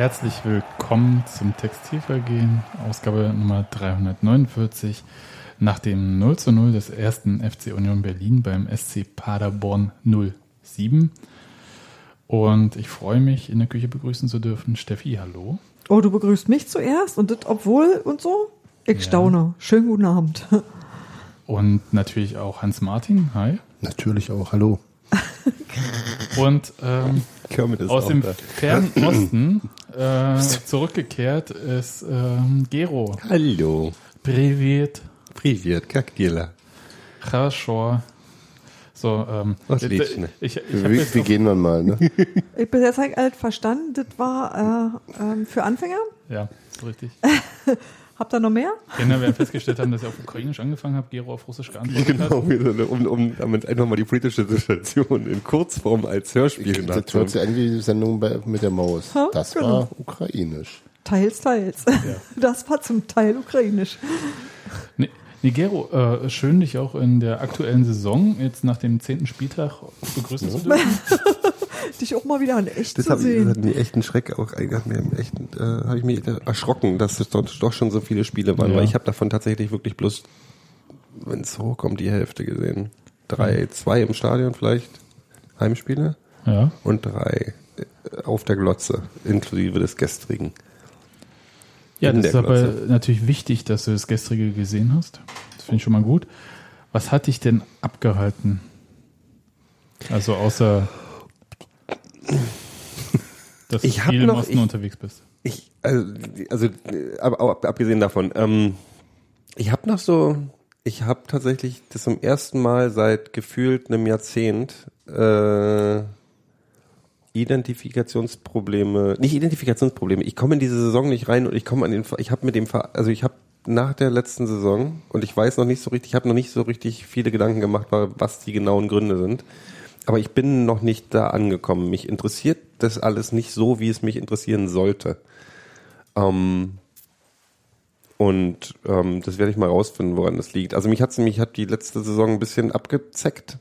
Herzlich willkommen zum Textilvergehen, Ausgabe Nummer 349. Nach dem 0 zu 0 des ersten FC Union Berlin beim SC Paderborn 07. Und ich freue mich, in der Küche begrüßen zu dürfen. Steffi, hallo. Oh, du begrüßt mich zuerst und das obwohl und so? Ich Ja. staune. Schönen guten Abend. Und natürlich auch Hans-Martin, hi. Natürlich auch, hallo. Und ähm, aus auch dem da. fernen Osten äh, zurückgekehrt ist ähm, Gero. Hallo. Privet, Privet, как дела? Хорошо. So, ähm, Was jetzt, liegt, ne? ich, ich hab Wie, jetzt wie auf- gehen wir mal, ne? Ich bin jetzt halt alt verstanden, das war äh, ähm, für Anfänger. Ja, ist richtig. Habt ihr noch mehr? Kinder werden festgestellt haben, dass ich auf Ukrainisch angefangen habe, Gero auf Russisch geantwortet hat. Genau, um, um damit einfach mal die politische Situation in Kurzform als Hörspiel Das hört nachzuholen. sich an wie die Sendung bei, mit der Maus. Ha, Das genau. war ukrainisch. Teils, teils. Das war zum Teil ukrainisch. Nee, nee Gero, äh, schön, dich auch in der aktuellen Saison, jetzt nach dem zehnten Spieltag, begrüßen zu dürfen. Dich auch mal wieder in echt Das zu hat, das sehen. hat mir echt einen Schreck auch, hat mir echt, äh, habe ich mich erschrocken, dass es doch, doch schon so viele Spiele waren, Ja. weil ich habe davon tatsächlich wirklich bloß, wenn es hochkommt, die Hälfte gesehen. Drei, zwei im Stadion vielleicht, Heimspiele Ja. und drei äh, auf der Glotze, inklusive des gestrigen. Ja, In das ist aber natürlich wichtig, dass du das gestrige gesehen hast. Das finde ich schon mal gut. Was hat dich denn abgehalten? Also außer, dass Ich du viel im noch- Osten ich- unterwegs bist. Ich, also, also auch ab- abgesehen davon, ähm, ich habe noch so, ich habe tatsächlich das zum ersten Mal seit gefühlt einem Jahrzehnt äh, Identifikationsprobleme, nicht Identifikationsprobleme. Ich komme in diese Saison nicht rein und ich komme an den, ich habe mit dem, also ich habe nach der letzten Saison und ich weiß noch nicht so richtig, ich habe noch nicht so richtig viele Gedanken gemacht, was die genauen Gründe sind. Aber ich bin noch nicht da angekommen. Mich interessiert das alles nicht so, wie es mich interessieren sollte. Ähm, und ähm, das werde ich mal rausfinden, woran das liegt. Also mich hat mich hat die letzte Saison ein bisschen abgezeckt.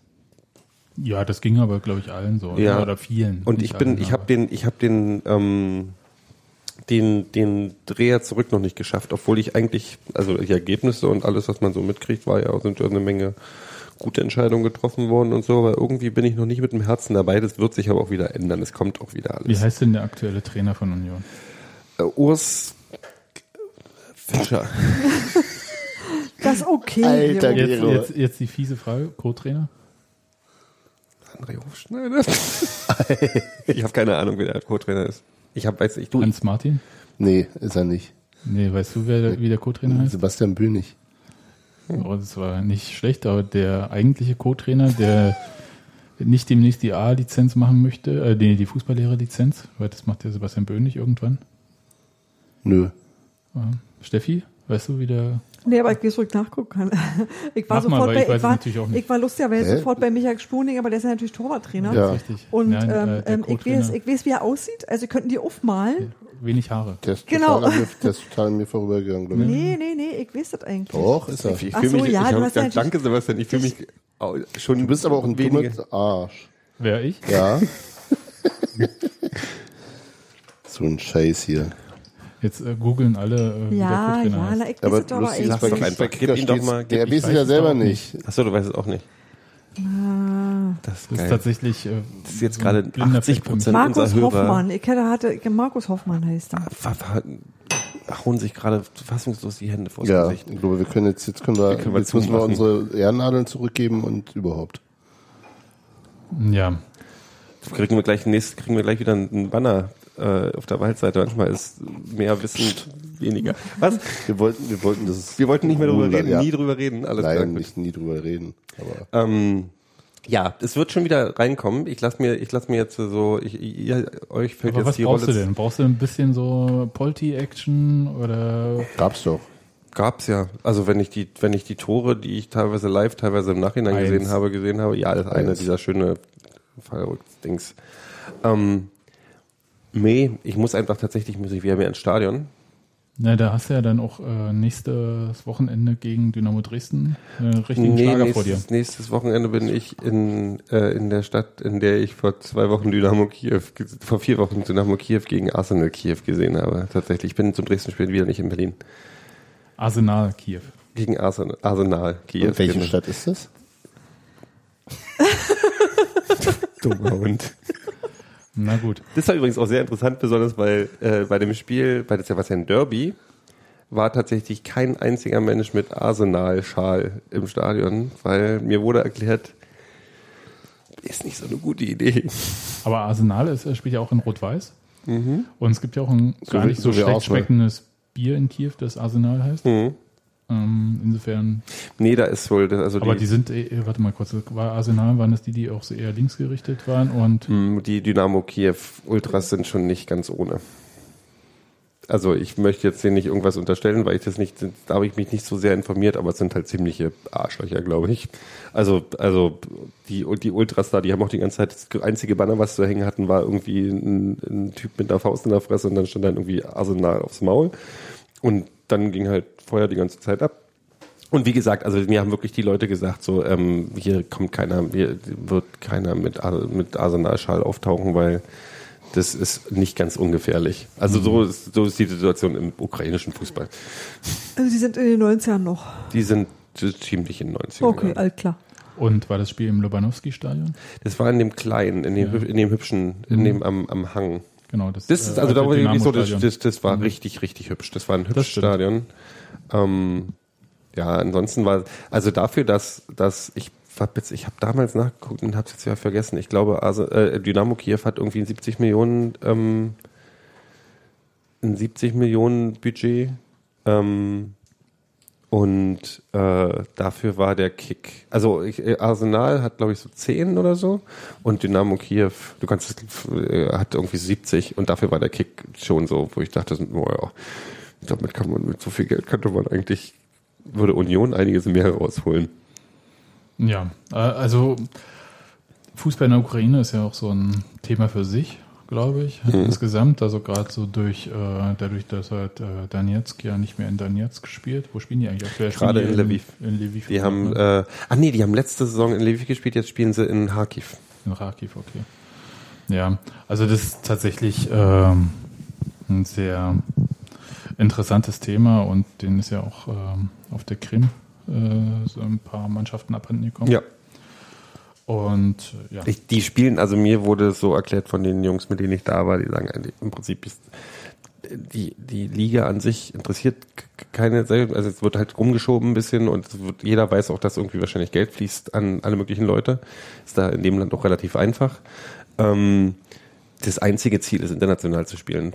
Ja, das ging aber, glaube ich, allen so. Ja. Oder vielen. Und ich bin, allen, ich habe den, ich habe den, ähm, den, den Dreher zurück noch nicht geschafft, obwohl ich eigentlich, also die Ergebnisse und alles, was man so mitkriegt, war ja sind ja eine Menge gute Entscheidungen getroffen worden und so, aber irgendwie bin ich noch nicht mit dem Herzen dabei. Das wird sich aber auch wieder ändern. Es kommt auch wieder Wie alles. heißt denn der aktuelle Trainer von Union? Äh, Urs Fischer. Das ist okay. Alter. Jetzt, jetzt, jetzt die fiese Frage, Co-Trainer? André Hofschneider. ich habe keine Ahnung, wer der Co-Trainer ist. Ich habe, weiß ich, du, Hans Martin? Nee, ist er nicht. Nee, weißt du, wer, der- wie der Co-Trainer heißt? Sebastian Bönig. Oh, das war nicht schlecht, aber der eigentliche Co-Trainer, der nicht demnächst die A-Lizenz machen möchte, äh, die, die Fußballlehrer-Lizenz, weil das macht der Sebastian Böhnig irgendwann. Nö. Ja. Steffi, weißt du, wie der. Nee, aber ich gehe zurück nachgucken. Ich war Mach mal, sofort weil bei, ich weiß ich es war, natürlich auch nicht. ich war lustigerweise Hä? sofort bei Michael Spuning, aber der ist ja natürlich Torwarttrainer. Ja. Richtig. Und Nein, ähm, äh, ähm, ich, weiß, ich weiß, wie er aussieht. Also könnten die aufmalen. wenig Haare. Der ist, Genau. total, an mir, der ist total an mir vorübergegangen, glaube ich. Nee, nee, nee, ich weiß das eigentlich. Doch, ist er. ich Ach fühle so, mich, ja, ich du hab, hast danke Sebastian, ich fühle mich schon Du bist aber auch ein dummes Arsch. Wer ich? Ja. so ein Scheiß hier. Jetzt äh, googeln alle, äh, wie Ja, der Co-Trainer ja, heißt. Aber lustig aber ist, bei, doch eigentlich. einfach, bei gib Kicker ihm doch mal- gib- Der ich weiß es weiß ja selber nicht. Achso, du weißt es auch nicht. Das ist, Das ist tatsächlich. Äh, Das ist jetzt so ein gerade blinder 80 Fleck für mich. Prozent Markus Hoffmann. Ich hatte, ich- Markus Hoffmann heißt er. ver- hauen sich gerade fassungslos die Hände vors Ja, Gesicht. ich glaube, wir können jetzt, jetzt können wir, Wir können wir jetzt müssen wir unsere Ehrennadeln zurückgeben und überhaupt. Ja, Kriegen wir gleich nächst, kriegen wir gleich wieder einen Banner äh, auf der Waldseite. Manchmal ist mehr Wissen weniger. Was? Wir wollten, wir wollten das. Wir wollten nicht mehr drüber reden, Ja. nie drüber reden. Alles klar. Nein, gut. nicht nie drüber reden. Aber Ähm, ja, es wird schon wieder reinkommen. Ich lasse mir, ich lass mir jetzt so, ich, ihr, euch fällt aber jetzt was die brauchst Rolle. du denn? Brauchst du ein bisschen so Polti-Action oder gab's doch. Gab's ja. Also wenn ich die, wenn ich die Tore, die ich teilweise live, teilweise im Nachhinein Eins. gesehen habe, gesehen habe, ja, das ist eine Eins. dieser schöne Fallrücks-Dings. Ähm, nee, ich muss einfach tatsächlich, muss ich wieder mehr ins Stadion. Na, da hast du ja dann auch äh, nächstes Wochenende gegen Dynamo Dresden äh, richtigen Schlager vor dir. nächstes, nächstes Wochenende bin ich in, äh, in der Stadt, in der ich vor zwei Wochen Dynamo Kiew, vor vier Wochen Dynamo Kiew gegen Arsenal Kiew gesehen habe. Tatsächlich, ich bin zum Dresden-Spiel wieder nicht in Berlin. Arsenal Kiew. Gegen Arsenal, Arsenal Kiew. Und welche genau. Stadt ist das? Dummer Hund. Na gut. Das war übrigens auch sehr interessant, besonders weil äh, bei dem Spiel, bei das ja was ja ein Derby, war tatsächlich kein einziger Mensch mit Arsenal-Schal im Stadion, weil mir wurde erklärt, ist nicht so eine gute Idee. Aber Arsenal ist, äh, spielt ja auch in Rot-Weiß. Mhm. Und es gibt ja auch ein So gar nicht so, schlecht schmeckendes Bier in Kiew, das Arsenal heißt. Mhm. Ähm, insofern, Nee, da ist wohl, das- also aber die, die sind, äh, warte mal kurz, war Arsenal, waren das die, die auch so eher linksgerichtet waren und mh, die Dynamo Kiew Ultras sind schon nicht ganz ohne. Also ich möchte jetzt denen nicht irgendwas unterstellen, weil ich das nicht, da habe ich mich nicht so sehr informiert, aber es sind halt ziemliche Arschlöcher, glaube ich. Also, also die, die Ultras da, die haben auch die ganze Zeit, das einzige Banner, was sie hängen hatten, war irgendwie ein, ein Typ mit der Faust in der Fresse und dann stand dann irgendwie Arsenal aufs Maul. Und dann ging halt Feuer die ganze Zeit ab. Und wie gesagt, also mir haben wirklich die Leute gesagt, so ähm, hier kommt keiner, hier wird keiner mit, mit Arsenalschal auftauchen, weil das ist nicht ganz ungefährlich. Also so ist, so ist die Situation im ukrainischen Fußball. Also die sind in den 90ern noch. Die sind ziemlich in den 90ern. Okay, ja. alt klar. Und war das Spiel im Lobanowski-Stadion? Das war in dem kleinen, in dem, hüb- in dem hübschen, in dem am, am Hang. Genau, das, Das ist äh, also da war wirklich so, das, das, das war richtig, richtig hübsch. Das war ein hübsches. Stadion. Ähm, ja, ansonsten war also dafür, dass, dass ich hab jetzt, ich habe damals nachgeguckt und habe es jetzt ja vergessen. Ich glaube, also, äh, Dynamo Kiew hat irgendwie ein 70 Millionen, ähm, ein 70 Millionen Budget. Ähm, und äh, dafür war der Kick. Also ich, äh, Arsenal hat, glaube ich, so 10 oder so. Und Dynamo Kiew, du kannst es, äh, hat irgendwie 70 und dafür war der Kick schon so, wo ich dachte, oh damit kann man, mit so viel Geld könnte man eigentlich, würde Union einiges mehr rausholen. Ja, äh, also Fußball in der Ukraine ist ja auch so ein Thema für sich, glaube ich, Mhm. insgesamt. Also gerade so durch, äh, dadurch, dass halt äh, Donetsk ja nicht mehr in Donetsk spielt. Wo spielen die eigentlich aktuell? Gerade in Lviv. In Lviv. Die haben, äh, ach nee, die haben letzte Saison in Lviv gespielt, jetzt spielen sie in Kharkiv. In Kharkiv, okay. Ja, also das ist tatsächlich ähm, ein sehr interessantes Thema und denen ist ja auch ähm, auf der Krim äh, so ein paar Mannschaften abhanden gekommen. Ja. Und äh, ja. Ich, die spielen, also mir wurde es so erklärt von den Jungs, mit denen ich da war, die sagen, eigentlich, im Prinzip ist die, die Liga an sich interessiert keine, also es wird halt rumgeschoben ein bisschen und wird, jeder weiß auch, dass irgendwie wahrscheinlich Geld fließt an alle möglichen Leute. Ist da in dem Land auch relativ einfach. Ähm, das einzige Ziel ist, international zu spielen.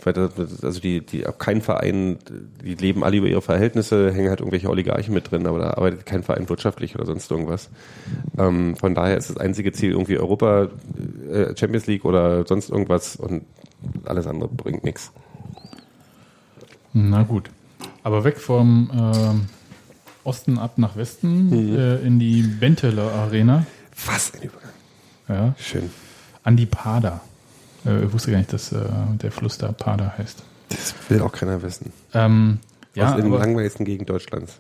Also die, die, auch kein Verein, die leben alle über ihre Verhältnisse, hängen halt irgendwelche Oligarchen mit drin, aber da arbeitet kein Verein wirtschaftlich oder sonst irgendwas. Ähm, von daher ist das einzige Ziel irgendwie Europa, äh, Champions League oder sonst irgendwas und alles andere bringt nichts. Na gut. Aber weg vom ähm, Osten ab nach Westen Mhm. äh, in die Benteler Arena. Was ein Übergang. Ja, Schön. an die Pada. Äh, ich wusste gar nicht, dass äh, der Fluss da Pada heißt. Das will auch keiner wissen. Ähm, ja, Aus aber langweiligsten Gegend Deutschlands.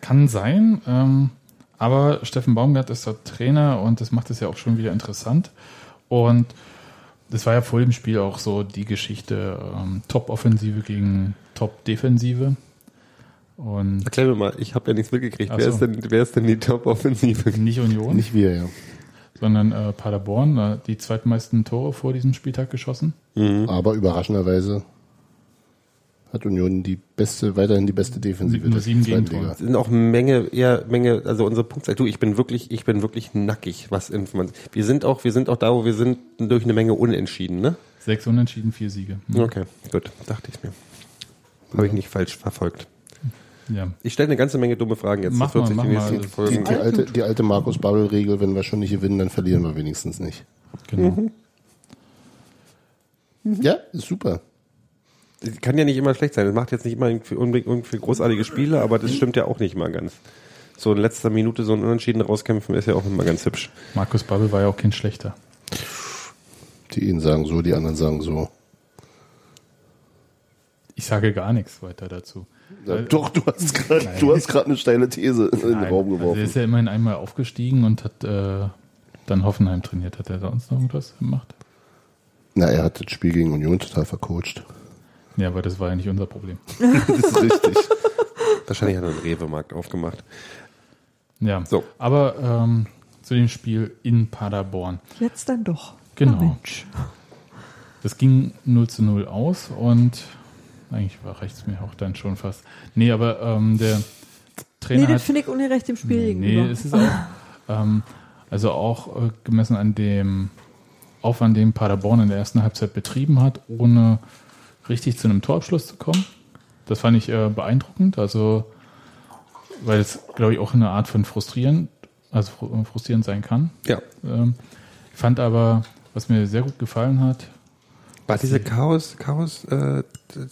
kann sein. Ähm, aber Steffen Baumgart ist dort Trainer und das macht es ja auch schon wieder interessant. Und das war ja vor dem Spiel auch so die Geschichte ähm, Top-Offensive gegen Top-Defensive. Und Erklär mir mal, ich habe ja nichts mitgekriegt. Wer, so. ist denn, wer ist denn die Top-Offensive? nicht Union. Nicht wir, ja. Sondern äh, Paderborn, äh, die zweitmeisten Tore vor diesem Spieltag geschossen. Aber überraschenderweise hat Union die beste, weiterhin die beste Defensive Nur sieben Gegentore. Liga. sind auch Menge, eher Menge, also unsere Punktzeit. Du, ich bin wirklich, ich bin wirklich nackig, was Information. Wir sind auch, wir sind auch da, wo wir sind, durch eine Menge Unentschieden, ne? Sechs Unentschieden, vier Siege. Hm. Okay, gut, dachte ich mir. Habe ich nicht falsch verfolgt. Ja. Ich stelle eine ganze Menge dumme Fragen jetzt. Mach Das wird mal, sich die mach mal. Die, die alte, die alte Markus-Babbel-Regel, wenn wir schon nicht gewinnen, dann verlieren wir wenigstens nicht. Genau. Ja, ist super. Kann ja nicht immer schlecht sein. Das macht jetzt nicht immer irgendwie unbedingt irgendwie großartige Spiele, aber das stimmt ja auch nicht mal ganz. So in letzter Minute so ein Unentschieden rauskämpfen ist ja auch immer ganz hübsch. Markus Babbel war ja auch kein schlechter. Die einen sagen so, die anderen sagen so. Ich sage gar nichts weiter dazu. Ja, doch, du hast gerade du hast gerade eine steile These in den Nein, Raum also geworfen. er ist ja immerhin einmal aufgestiegen und hat äh, dann Hoffenheim trainiert. Hat er sonst noch irgendwas gemacht? Na, er hat das Spiel gegen Union total vercoacht. Ja, aber das war ja nicht unser Problem. Das ist richtig. Wahrscheinlich hat er einen Rewe-Markt aufgemacht. Ja, So. aber ähm, zu dem Spiel in Paderborn. Jetzt dann doch. Genau. Na Mensch. Das ging 0 zu 0 aus und eigentlich reicht es mir auch dann schon fast. Nee, aber ähm, der Trainer Nee, hat... das finde ich ungerecht dem Spiel Nee, gegenüber. es ist auch, ähm, also auch äh, gemessen an dem Aufwand, den Paderborn in der ersten Halbzeit betrieben hat, ohne richtig zu einem Torabschluss zu kommen. Das fand ich äh, beeindruckend, also weil es, glaube ich, auch eine Art von frustrierend, also fru- frustrierend sein kann. Ja. Ähm, ich fand aber, was mir sehr gut gefallen hat, War diese Chaos, Chaos äh,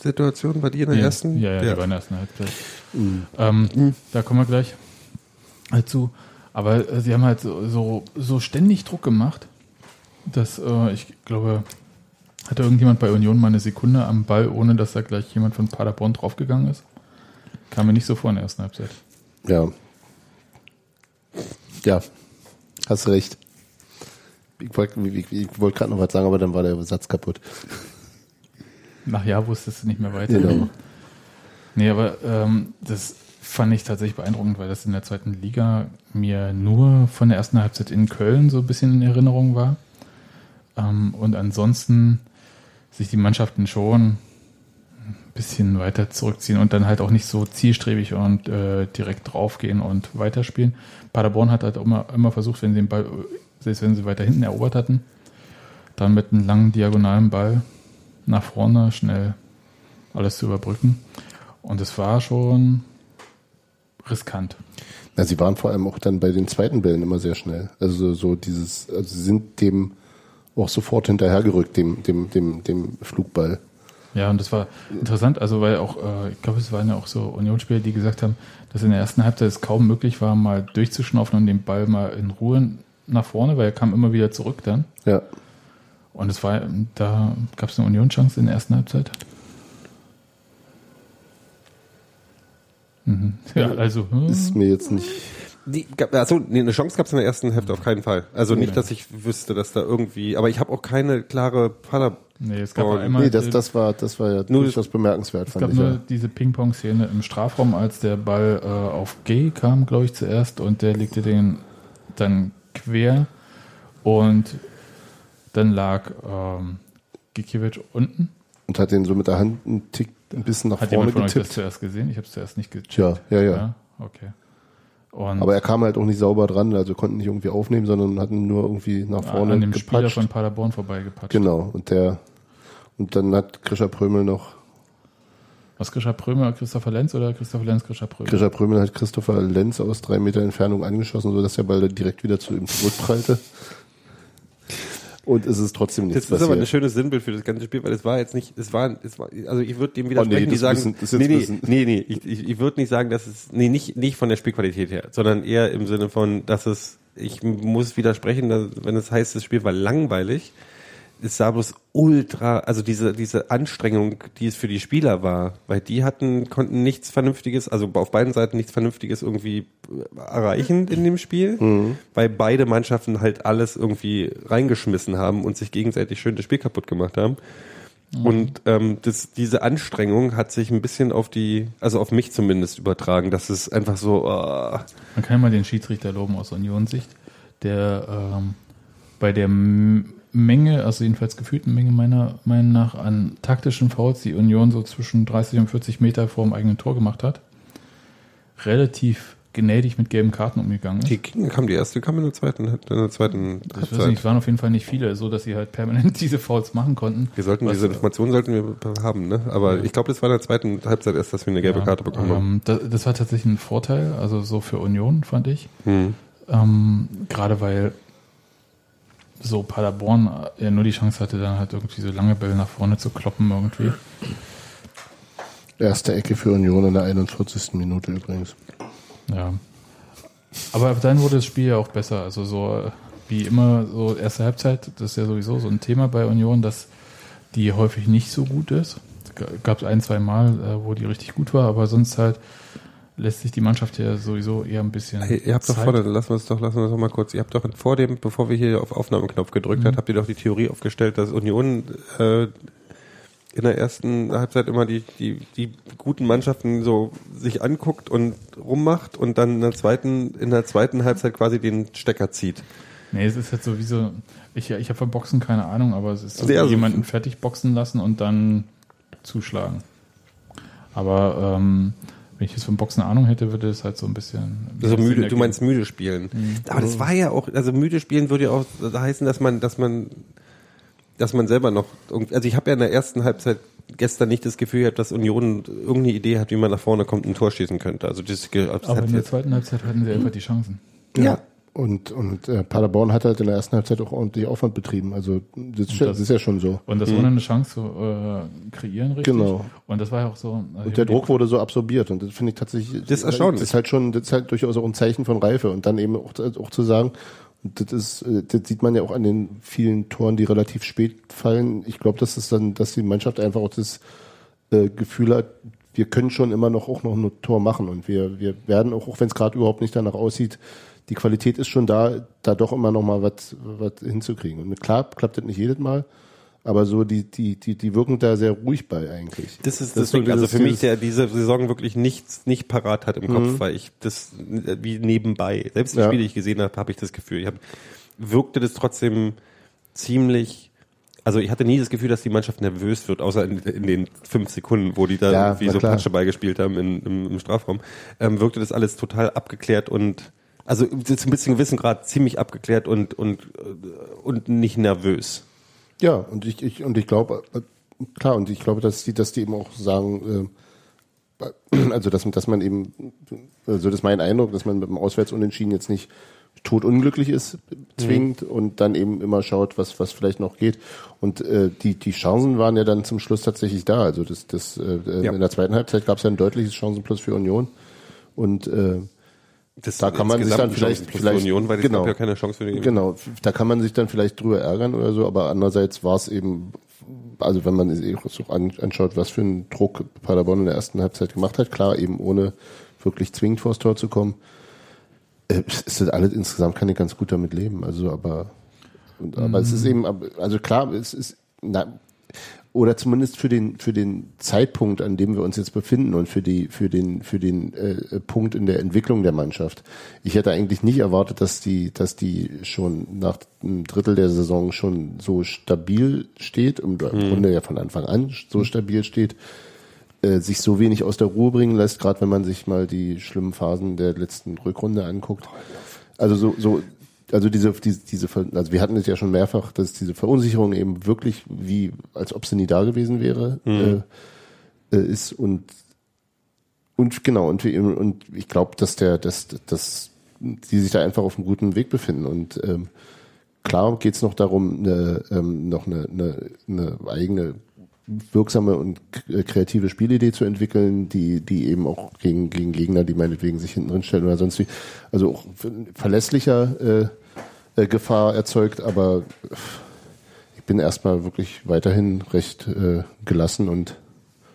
Situation bei dir in der Ja, ersten? Ja, ja, die war in der ersten Halbzeit. Ähm, Da kommen wir gleich dazu. Aber äh, sie haben halt so, so, so ständig Druck gemacht, dass äh, ich glaube, hatte irgendjemand bei Union mal eine Sekunde am Ball, ohne dass da gleich jemand von Paderborn draufgegangen ist? Kam mir nicht so vor in der ersten Halbzeit. Ja. Ja, hast recht. Ich wollte wollte gerade noch was sagen, aber dann war der Satz kaputt. Nach ja wusstest du nicht mehr weiter. Genau. Nee, aber ähm, das fand ich tatsächlich beeindruckend, weil das in der zweiten Liga mir nur von der ersten Halbzeit in Köln so ein bisschen in Erinnerung war. Ähm, und ansonsten sich die Mannschaften schon ein bisschen weiter zurückziehen und dann halt auch nicht so zielstrebig und äh, direkt draufgehen und weiterspielen. Paderborn hat halt immer, immer versucht, wenn sie den Ball, selbst wenn sie weiter hinten erobert hatten, dann mit einem langen diagonalen Ball nach vorne schnell alles zu überbrücken. Und es war schon riskant. Na, sie waren vor allem auch dann bei den zweiten Bällen immer sehr schnell. Also so dieses, also sie sind dem auch sofort hinterhergerückt, dem, dem, dem, dem Flugball. Ja, und das war interessant, also weil auch, äh, ich glaube, es waren ja auch so Unionsspieler, die gesagt haben, dass in der ersten Halbzeit es kaum möglich war, mal durchzuschnaufen und den Ball mal in Ruhe nach vorne, weil er kam immer wieder zurück dann. Ja. Und es war, da gab es eine Unionschance in der ersten Halbzeit. Mhm. Ja, also, hm, Ist mir jetzt nicht. Die, achso, nee, eine Chance gab es in der ersten Hälfte auf keinen Fall. Also nicht, dass ich wüsste, dass da irgendwie, aber ich habe auch keine klare Pader. nee, es gab Oh, einmal, Nee, das, das war, das war ja Nur- durchaus bemerkenswert, Es fand gab ich. nur Ja. diese Ping-Pong-Szene im Strafraum, als der Ball äh, auf G kam, glaube ich, zuerst und der legte den dann quer und dann lag ähm, Gikiewicz unten. Und hat den so mit der Hand einen Tick ein bisschen nach Hat vorne jemand von euch das getippt. zuerst gesehen? Ich habe es zuerst nicht gecheckt. Tja, ja, ja, okay. Und Aber er kam halt auch nicht sauber dran, also konnten nicht irgendwie aufnehmen, sondern hatten nur irgendwie nach vorne an dem Spieler gepatscht. von Paderborn vorbeigepatscht. Genau, und der und dann hat Grisha Prömel noch Was Grisha Prömer, Christopher Lenz oder Christopher Lenz, Grisha Prömer? Grisha Prömel hat Christopher Lenz aus drei Meter Entfernung angeschossen, sodass der Ball direkt wieder zu ihm zurückprallte. Und es ist trotzdem nichts Das ist aber ein passiert. schönes Sinnbild für das ganze Spiel, weil es war jetzt nicht, es war, es war also ich würde dem widersprechen, Oh nee, die sagen, bisschen- das ist jetzt nee, nee, nee, nee, ich, ich, ich würde nicht sagen, dass es, nee, nicht, nicht von der Spielqualität her, sondern eher im Sinne von, dass es, ich muss widersprechen, dass, wenn es heißt, das Spiel war langweilig, es sah bloß ultra, also diese, diese Anstrengung, die es für die Spieler war, weil die hatten, konnten nichts Vernünftiges, also auf beiden Seiten nichts Vernünftiges irgendwie erreichen in dem Spiel, weil beide Mannschaften halt alles irgendwie reingeschmissen haben und sich gegenseitig schön das Spiel kaputt gemacht haben. Und ähm, das, diese Anstrengung hat sich ein bisschen auf die, also auf mich zumindest übertragen, dass es einfach so, äh, Man kann ja mal den Schiedsrichter loben aus Union-Sicht, der ähm, bei der M Menge, also jedenfalls gefühlten Menge meiner Meinung nach an taktischen Fouls, die Union so zwischen 30 und 40 Meter vor dem eigenen Tor gemacht hat, relativ gnädig mit gelben Karten umgegangen ist. die kam die erste, kam in der zweiten, in der zweiten ich weiß nicht, es waren auf jeden Fall nicht viele, so dass sie halt permanent diese Fouls machen konnten. Wir sollten diese Informationen sollten wir haben, ne? Aber ich glaube, das war in der zweiten Halbzeit erst, dass wir eine gelbe Ja, Karte bekommen haben. ähm, das, das war tatsächlich ein Vorteil, also so für Union, fand ich. Hm. Ähm, Gerade weil so Paderborn äh, ja nur die Chance hatte, dann halt irgendwie so lange Bälle nach vorne zu kloppen irgendwie. Erste Ecke für Union in der 41. Minute übrigens. Ja. Aber dann wurde das Spiel ja auch besser. Also so äh, wie immer, so erste Halbzeit, das ist ja sowieso so ein Thema bei Union, dass die häufig nicht so gut ist. gab es ein, zwei Mal, äh, wo die richtig gut war, aber sonst halt lässt sich die Mannschaft ja sowieso eher ein bisschen. Hey, ihr habt doch Zeit. vorne, lassen wir es doch, lassen wir es doch mal kurz. Ihr habt doch vor dem, bevor wir hier auf Aufnahmeknopf gedrückt habt, habt ihr doch die Theorie aufgestellt, dass Union äh, in der ersten Halbzeit immer die, die, die guten Mannschaften so sich anguckt und rummacht und dann in der zweiten, in der zweiten Halbzeit quasi den Stecker zieht. Nee, es ist halt so wie so, ich, ich habe von Boxen keine Ahnung, aber es ist so Sehr wie so. jemanden fertig boxen lassen und dann zuschlagen. Aber ähm, wenn ich jetzt von Boxen Ahnung hätte, würde es halt so ein bisschen. So Sinn müde, du meinst müde spielen. Aber das war ja auch, also müde spielen würde ja auch heißen, dass man, dass man, dass man selber noch, also ich habe ja in der ersten Halbzeit gestern nicht das Gefühl gehabt, dass Union irgendeine Idee hat, wie man nach vorne kommt und ein Tor schießen könnte. Also das, das Aber in der zweiten Halbzeit hatten sie einfach die Chancen. Ja. Und, und äh, Paderborn hat halt in der ersten Halbzeit auch ordentlich Aufwand betrieben. Also das, ist, ja- das- das ist ja schon so. Und das ohne eine Chance zu äh, kreieren, richtig? Genau. Und das war ja auch so. also Und der Druck wurde so absorbiert und das finde ich tatsächlich. Das ist erstaunlich. Das ist halt schon, das ist halt durchaus auch ein Zeichen von Reife und dann eben auch, auch zu sagen, und das ist, äh, das sieht man ja auch an den vielen Toren, die relativ spät fallen. Ich glaube, dass es dann, dass die Mannschaft einfach auch das äh, Gefühl hat, wir können schon immer noch auch noch ein Tor machen und wir, wir werden auch, auch wenn es gerade überhaupt nicht danach aussieht, die Qualität ist schon da, da doch immer noch mal was, hinzukriegen. Und klar, klappt das nicht jedes Mal, aber so die, die, die, die wirken da sehr ruhig bei eigentlich. das ist Das deswegen, so also für mich, der diese Saison wirklich nichts nicht parat hat im Kopf, weil ich das wie nebenbei, selbst die Ja. Spiele, die ich gesehen habe, habe ich das Gefühl. Ich hab, wirkte das trotzdem ziemlich also ich hatte nie das Gefühl, dass die Mannschaft nervös wird, außer in, in den fünf Sekunden, wo die da Ja, irgendwie so. Patscheball gespielt haben in, im, im Strafraum, ähm, wirkte das alles total abgeklärt und also zu ein bisschen gewissen Grad ziemlich abgeklärt und und und nicht nervös. Ja, und ich, ich und ich glaube, klar, und ich glaube, dass die, dass die eben auch sagen, äh, also dass, dass man eben, also das ist mein Eindruck, dass man mit dem Auswärtsunentschieden jetzt nicht totunglücklich ist, zwingend, und dann eben immer schaut, was, was vielleicht noch geht. Und äh, die, die Chancen waren ja dann zum Schluss tatsächlich da. Also das, das äh, Ja. in der zweiten Halbzeit gab es ja ein deutliches Chancenplus für Union. Und äh, Das Da kann man sich dann vielleicht- vielleicht- Union, weil genau. ja keine Chance für die Genau, da kann man sich dann vielleicht drüber ärgern oder so, aber andererseits war es eben, also wenn man sich so an- anschaut, was für einen Druck Paderborn in der ersten Halbzeit gemacht hat, klar, eben ohne wirklich zwingend vors Tor zu kommen, äh, ist das alles insgesamt kann ich ganz gut damit leben. Also, aber, und, aber es ist eben, also klar, es ist, na, oder zumindest für den für den Zeitpunkt, an dem wir uns jetzt befinden und für die für den für den äh, Punkt in der Entwicklung der Mannschaft. Ich hätte eigentlich nicht erwartet, dass die dass die schon nach einem Drittel der Saison schon so stabil steht und im Grunde ja von Anfang an so stabil steht, äh, sich so wenig aus der Ruhe bringen lässt, gerade wenn man sich mal die schlimmen Phasen der letzten Rückrunde anguckt. Also so so also diese, diese, diese, also wir hatten es ja schon mehrfach, dass diese Verunsicherung eben wirklich wie, als ob sie nie da gewesen wäre, äh, äh, ist und, und genau, und, und ich glaube, dass der, dass, dass die sich da einfach auf einem guten Weg befinden und, ähm, klar geht es noch darum, eine, ähm, noch eine, eine, eine eigene wirksame und k- kreative Spielidee zu entwickeln, die, die eben auch gegen, gegen Gegner, die meinetwegen sich hinten drin stellen oder sonst wie, also auch verlässlicher äh, äh, Gefahr erzeugt, aber ich bin erstmal wirklich weiterhin recht äh, gelassen und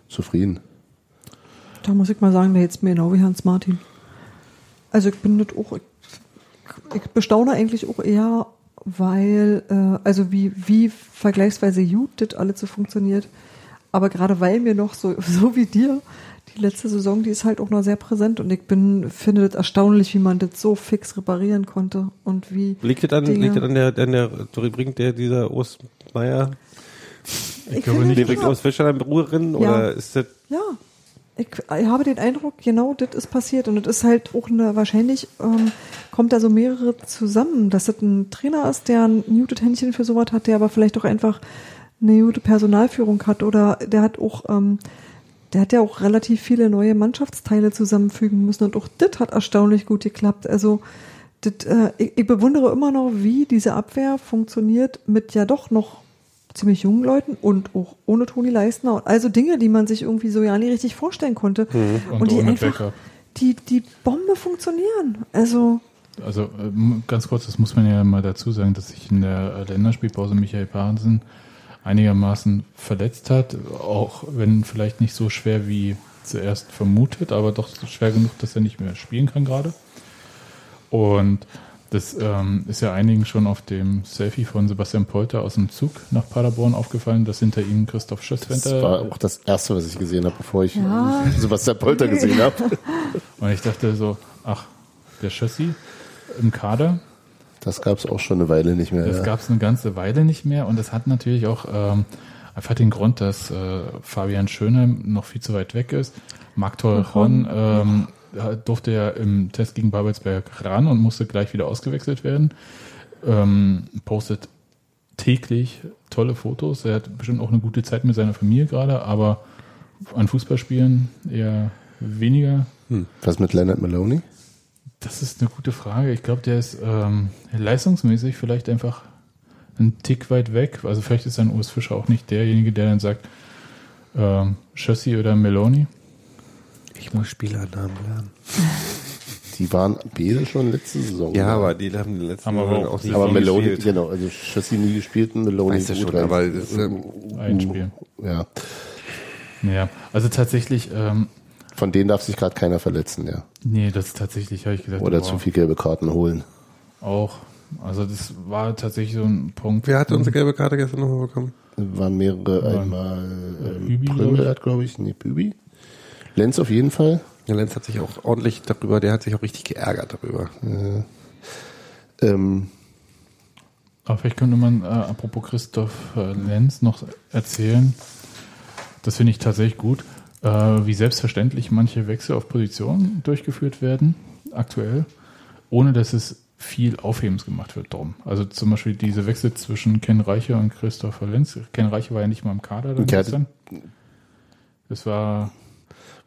zufrieden. Da muss ich mal sagen, der jetzt mir genau wie Hans Martin. Also ich bin das auch, ich, ich bestaune eigentlich auch eher, weil, äh, also wie, wie vergleichsweise gut das alles so funktioniert. Aber gerade weil mir noch so, so wie dir, die letzte Saison, die ist halt auch noch sehr präsent und ich bin, finde das erstaunlich, wie man das so fix reparieren konnte und wie. Liegt das an, Dinge- liegt das an der, an der, bringt der dieser Ostmeier, Ich glaube finde, nicht, ja. Urs Fischer eine Ruherin Ja. oder ist das, Ja, ich, ich habe den Eindruck, genau das ist passiert und das ist halt auch eine, wahrscheinlich ähm, kommt da so mehrere zusammen, dass das ein Trainer ist, der ein gutes Händchen für sowas hat, der aber vielleicht auch einfach eine gute Personalführung hat oder der hat auch, ähm, der hat ja auch relativ viele neue Mannschaftsteile zusammenfügen müssen und auch das hat erstaunlich gut geklappt. Also das, äh, ich, ich bewundere immer noch, wie diese Abwehr funktioniert mit ja doch noch ziemlich jungen Leuten und auch ohne Toni Leistner. und Also Dinge, die man sich irgendwie so ja nie richtig vorstellen konnte. Und, Und, die ohne einfach, die, die Bombe funktionieren. Also, Also ähm, ganz kurz, das muss man ja mal dazu sagen, dass sich in der Länderspielpause Michael Parensen einigermaßen verletzt hat, auch wenn vielleicht nicht so schwer wie zuerst vermutet, aber doch so schwer genug, dass er nicht mehr spielen kann gerade. Und das ähm, ist ja einigen schon auf dem Selfie von Sebastian Polter aus dem Zug nach Paderborn aufgefallen, dass hinter ihm Christoph Das Schösswenter war auch das Erste, was ich gesehen habe, bevor ich Ja. Sebastian Polter gesehen habe. und ich dachte so, ach, der Schössi im Kader, Das gab es auch schon eine Weile nicht mehr. Das ja. gab es eine ganze Weile nicht mehr und das hat natürlich auch ähm, einfach den Grund, dass äh, Fabian Schönheim noch viel zu weit weg ist. Marc Torrejon ähm, durfte ja im Test gegen Babelsberg ran und musste gleich wieder ausgewechselt werden. Ähm, postet täglich tolle Fotos. Er hat bestimmt auch eine gute Zeit mit seiner Familie gerade, aber an Fußballspielen eher weniger. Was mit Leonard Maloney? Das ist eine gute Frage. Ich glaube, der ist ähm, leistungsmäßig vielleicht einfach ein Tick weit weg. Also vielleicht ist dann Urs Fischer auch nicht derjenige, der dann sagt, ähm, Chassis oder Meloni. Ich muss Spielernamen lernen. Die waren beide schon letzte Saison. Ja, oder? aber die haben die Haben aber Saison auch nicht aber Meloni, gespielt. genau, also Chassis nie gespielt und Meloni Weißt du gut schon, rein. aber ähm, Ein Spiel. Ja, Ja, also tatsächlich, ähm, von denen darf sich gerade keiner verletzen, ja. nee, das ist tatsächlich, habe ich gesagt, Oder zu viel gelbe Karten holen. auch. Also das war tatsächlich so ein Punkt. Wer hat unsere gelbe Karte gestern nochmal bekommen? Waren mehrere, Ja. einmal ähm, Prömel hat, glaube ich, nee, Bübi. Lenz auf jeden Fall. Der Lenz hat sich auch ordentlich darüber, der hat sich auch richtig geärgert darüber. Ähm, Aber vielleicht könnte man, äh, apropos Christoph äh, Lenz, noch erzählen, das finde ich tatsächlich gut, äh, wie selbstverständlich manche Wechsel auf Position durchgeführt werden, aktuell, ohne dass es viel Aufhebens gemacht wird drum. Also zum Beispiel diese Wechsel zwischen Ken Reicher und Christopher Lenz. Ken Reicher war ja nicht mal im Kader dann Ja, gestern. Das war,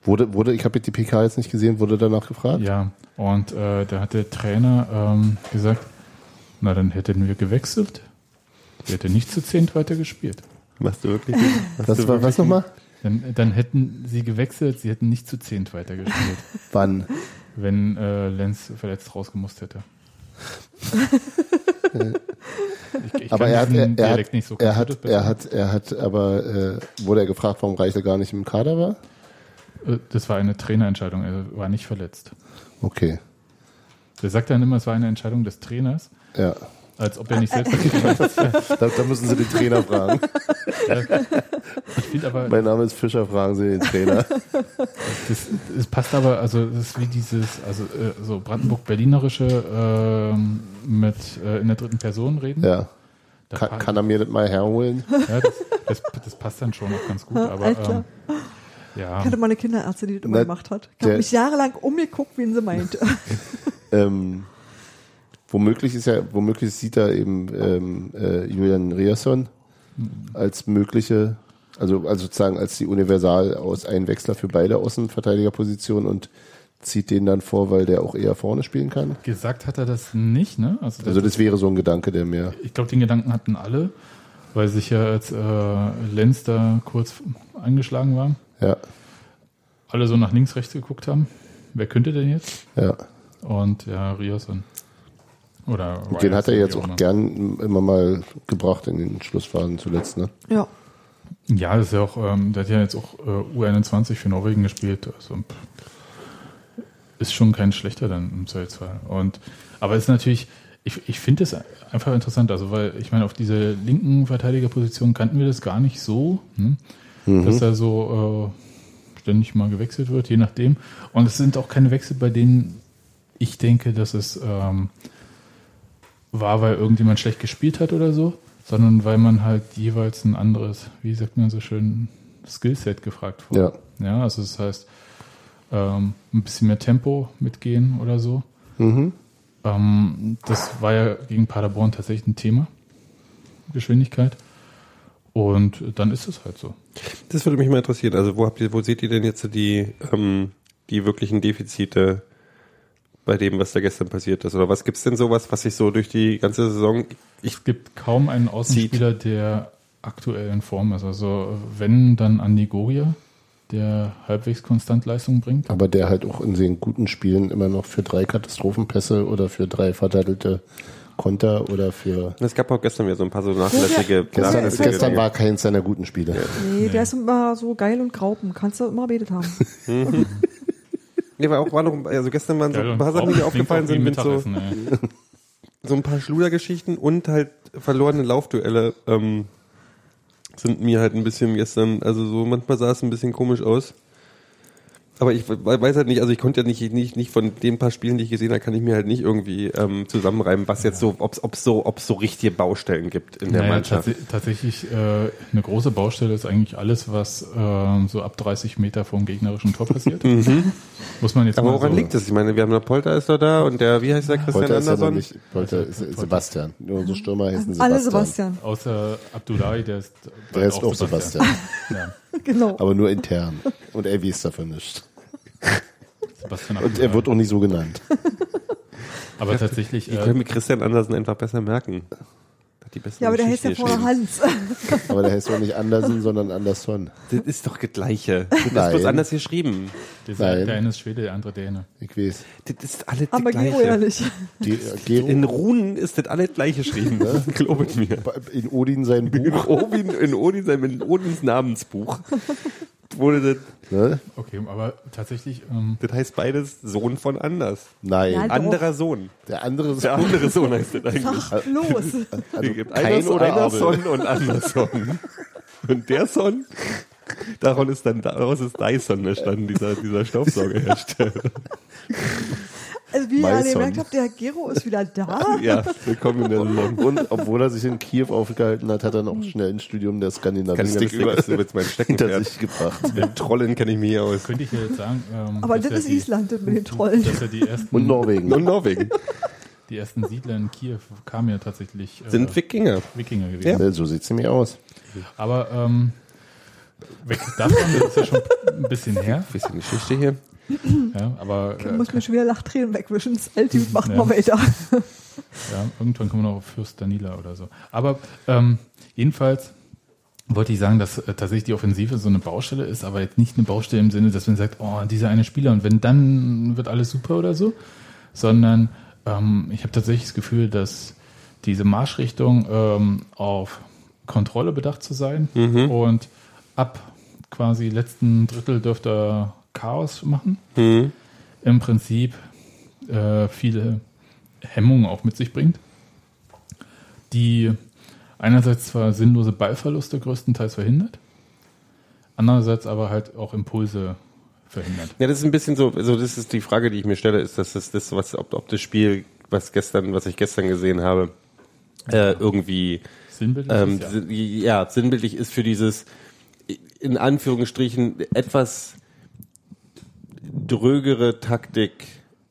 wurde, wurde, ich habe die PK jetzt nicht gesehen, wurde danach gefragt? ja, und äh, da hat der Trainer ähm, gesagt, na dann hätten wir gewechselt. Wir hätten nicht zu zehnt weiter gespielt. Machst du wirklich? Machst Das du war wirklich- was nochmal? Dann, dann hätten sie gewechselt, sie hätten nicht zu zehnt weitergespielt, Wann? wenn äh, Lenz verletzt rausgemusst hätte. ich, ich Aber er hat, er, er, hat, nicht so er, hat, er er aber äh, wurde er gefragt, warum Reichel gar nicht im Kader war? Äh, Das war eine Trainerentscheidung, er war nicht verletzt. Okay, Der sagt dann immer, es war eine Entscheidung des Trainers, ja. Als ob er nicht selbst. Da, da müssen Sie den Trainer fragen. Ich finde aber, mein Name ist Fischer, fragen Sie den Trainer. das, es passt aber, also das ist wie dieses, also äh, so Brandenburg-Berlinerische ähm, mit äh, in der dritten Person reden. Ja. Da Kann, kann er mir das mal herholen? Ja, das, das, das passt dann schon auch ganz gut. Aber ähm, ja, Ich hatte mal eine Kinderärztin, die das immer Na, gemacht hat. Ich habe mich jahrelang umgeguckt, wen sie meinte. Ähm, womöglich ist ja, womöglich sieht er eben ähm, äh, Julian Riasson als mögliche, also, also sozusagen als die Universal aus Einwechsler für beide Außenverteidigerpositionen und zieht den dann vor, weil der auch eher vorne spielen kann. gesagt hat er das nicht, ne? Also, Also das wäre so ein Gedanke, der mir. ich glaube, den Gedanken hatten alle, weil sich ja als äh, Lenz da kurz angeschlagen war, Ja, alle so nach links, rechts geguckt haben. Wer könnte denn jetzt? ja. Und ja, Riason. Oder Und den hat er jetzt auch immer. gern immer mal gebracht in den Schlussphasen zuletzt, ne? ja. Ja, das ist ja auch, ähm, der hat ja jetzt auch äh, U21 für Norwegen gespielt. Also ist schon kein schlechter dann im Zweifelsfall. Und aber ist natürlich, ich, ich finde es einfach interessant, also weil ich meine, auf diese linken Verteidigerposition kannten wir das gar nicht so, ne? dass da so äh, ständig mal gewechselt wird, je nachdem. Und es sind auch keine Wechsel, bei denen ich denke, dass es ähm, war, weil irgendjemand schlecht gespielt hat oder so, sondern weil man halt jeweils ein anderes, wie sagt man so schön, Skillset gefragt wurde. Ja. Ja, also das heißt, ähm, ein bisschen mehr Tempo mitgehen oder so. Mhm. Ähm, das war ja gegen Paderborn tatsächlich ein Thema. Geschwindigkeit. Und dann ist es halt so. Das würde mich mal interessieren. Also wo habt ihr, wo seht ihr denn jetzt die, ähm, die wirklichen Defizite bei dem, was da gestern passiert ist? Oder was gibt's denn sowas, was sich so durch die ganze Saison, ich, Es gibt kaum einen Außenspieler, der aktuell in Form ist. Also wenn, dann Andi Goria, der halbwegs konstant Leistung bringt. Aber der halt auch in den guten Spielen immer noch für drei Katastrophenpässe oder für drei verdattelte Konter oder für. Es gab auch gestern wieder so ein paar so nachlässige. Gestern, nachlässige gestern war keins seiner guten Spiele. Nee, der ist immer so geil und graupen. Kannst du immer betet haben. Nee, war auch, war noch, also gestern waren so ein paar Sachen, die mir aufgefallen sind, mit so, so ein paar Schludergeschichten und halt verlorene Laufduelle, ähm, sind mir halt ein bisschen gestern, also so manchmal sah es ein bisschen komisch aus. Aber ich we- weiß halt nicht, also ich konnte ja nicht, nicht, nicht von den paar Spielen, die ich gesehen habe, kann ich mir halt nicht irgendwie ähm, zusammenreiben, was jetzt so, ob es so, ob's so richtige Baustellen gibt in der Naja, Mannschaft. tats tatsächlich äh, eine große Baustelle ist eigentlich alles, was ähm, so ab 30 Meter vom gegnerischen Tor passiert. Muss man jetzt Mhm. Aber mal woran so, liegt das? Ich meine, wir haben noch Polter ist doch da und der, wie heißt der, Christian Polter ist ja nicht, Polter ist Sebastian. Nur unsere Stürmer heißen Sebastian. Alle Sebastian. Außer Abdullahi, der ist Der ist auch Sebastian. Ja, Genau. Aber nur intern. Und er weiß davon nicht. Sebastian Und Abdullahi. er wird auch nicht so genannt. Aber tatsächlich, Ich äh, könnte mir Christian Andersen einfach besser merken. Ja, aber der heißt ja geschrieben. Hans. Aber der heißt doch nicht Andersen, sondern Andersson. Das ist doch das Gleiche. Das ist bloß anders geschrieben. Nein. der eine ist Schwede, der andere Däne. Ich weiß. Das ist alles das Aber Gero ja Gleiche. nicht. Die, Gero, In Runen ist das alles gleich geschrieben. Ne? Glaubet mir. in Odin sein In, Buch. Odin, in, Odin, sein- in Odins Namensbuch wurde das, Ne? Okay, aber tatsächlich, ähm, das heißt beides Sohn von Anders. Nein. Ja. Anderer Sohn. Der andere ist Der andere Sohn heißt das eigentlich. Ach, los. also gibt kein oder einer Abel. Son und Anderson. Und der Son, daran ist dann, daraus ist Dyson entstanden, dieser, dieser Staubsaugerhersteller. Also wie ihr alle gemerkt habt, der Gero ist wieder da. Ja, willkommen in der Saison. Und obwohl er sich in Kiew aufgehalten hat, hat er noch schnell ein Studium der Skandinavistik hinter sich gebracht. Mit Trollen kenne ich mich aus. könnte ich ja jetzt sagen, ähm, Aber das ist die, Island, das mit den Trollen. Dass ja die ersten, Und Norwegen. Und Norwegen. die ersten Siedler in Kiew kamen ja tatsächlich äh, Sind Wikinger. Wikinger gewesen. Ja, so sieht's nämlich aus. Aber ähm, weg davon, das ist ja schon ein bisschen her. Bisschen Geschichte hier. Ja, aber Ich äh, muss mir schon wieder Lachtränen wegwischen. Das Altjugend macht Ja. mal weiter. Ja, irgendwann kommen wir noch auf Fürst Danila oder so. Aber ähm, jedenfalls wollte ich sagen, dass äh, tatsächlich die Offensive so eine Baustelle ist, aber jetzt nicht eine Baustelle im Sinne, dass man sagt, oh, dieser eine Spieler und wenn dann wird alles super oder so, sondern ähm, ich habe tatsächlich das Gefühl, dass diese Marschrichtung ähm, auf Kontrolle bedacht zu sein und ab quasi letzten Drittel dürfte er Chaos machen. Im Prinzip äh, viele Hemmungen auch mit sich bringt, die einerseits zwar sinnlose Ballverluste größtenteils verhindert, andererseits aber halt auch Impulse verhindert. Ja, das ist ein bisschen so, also das ist die Frage, die ich mir stelle, ist, dass das, das was, ob, ob das Spiel, was gestern, was ich gestern gesehen habe, äh, irgendwie Sinnbildlich ähm, ist ja. ja, sinnbildlich ist für dieses in Anführungsstrichen etwas drögere Taktik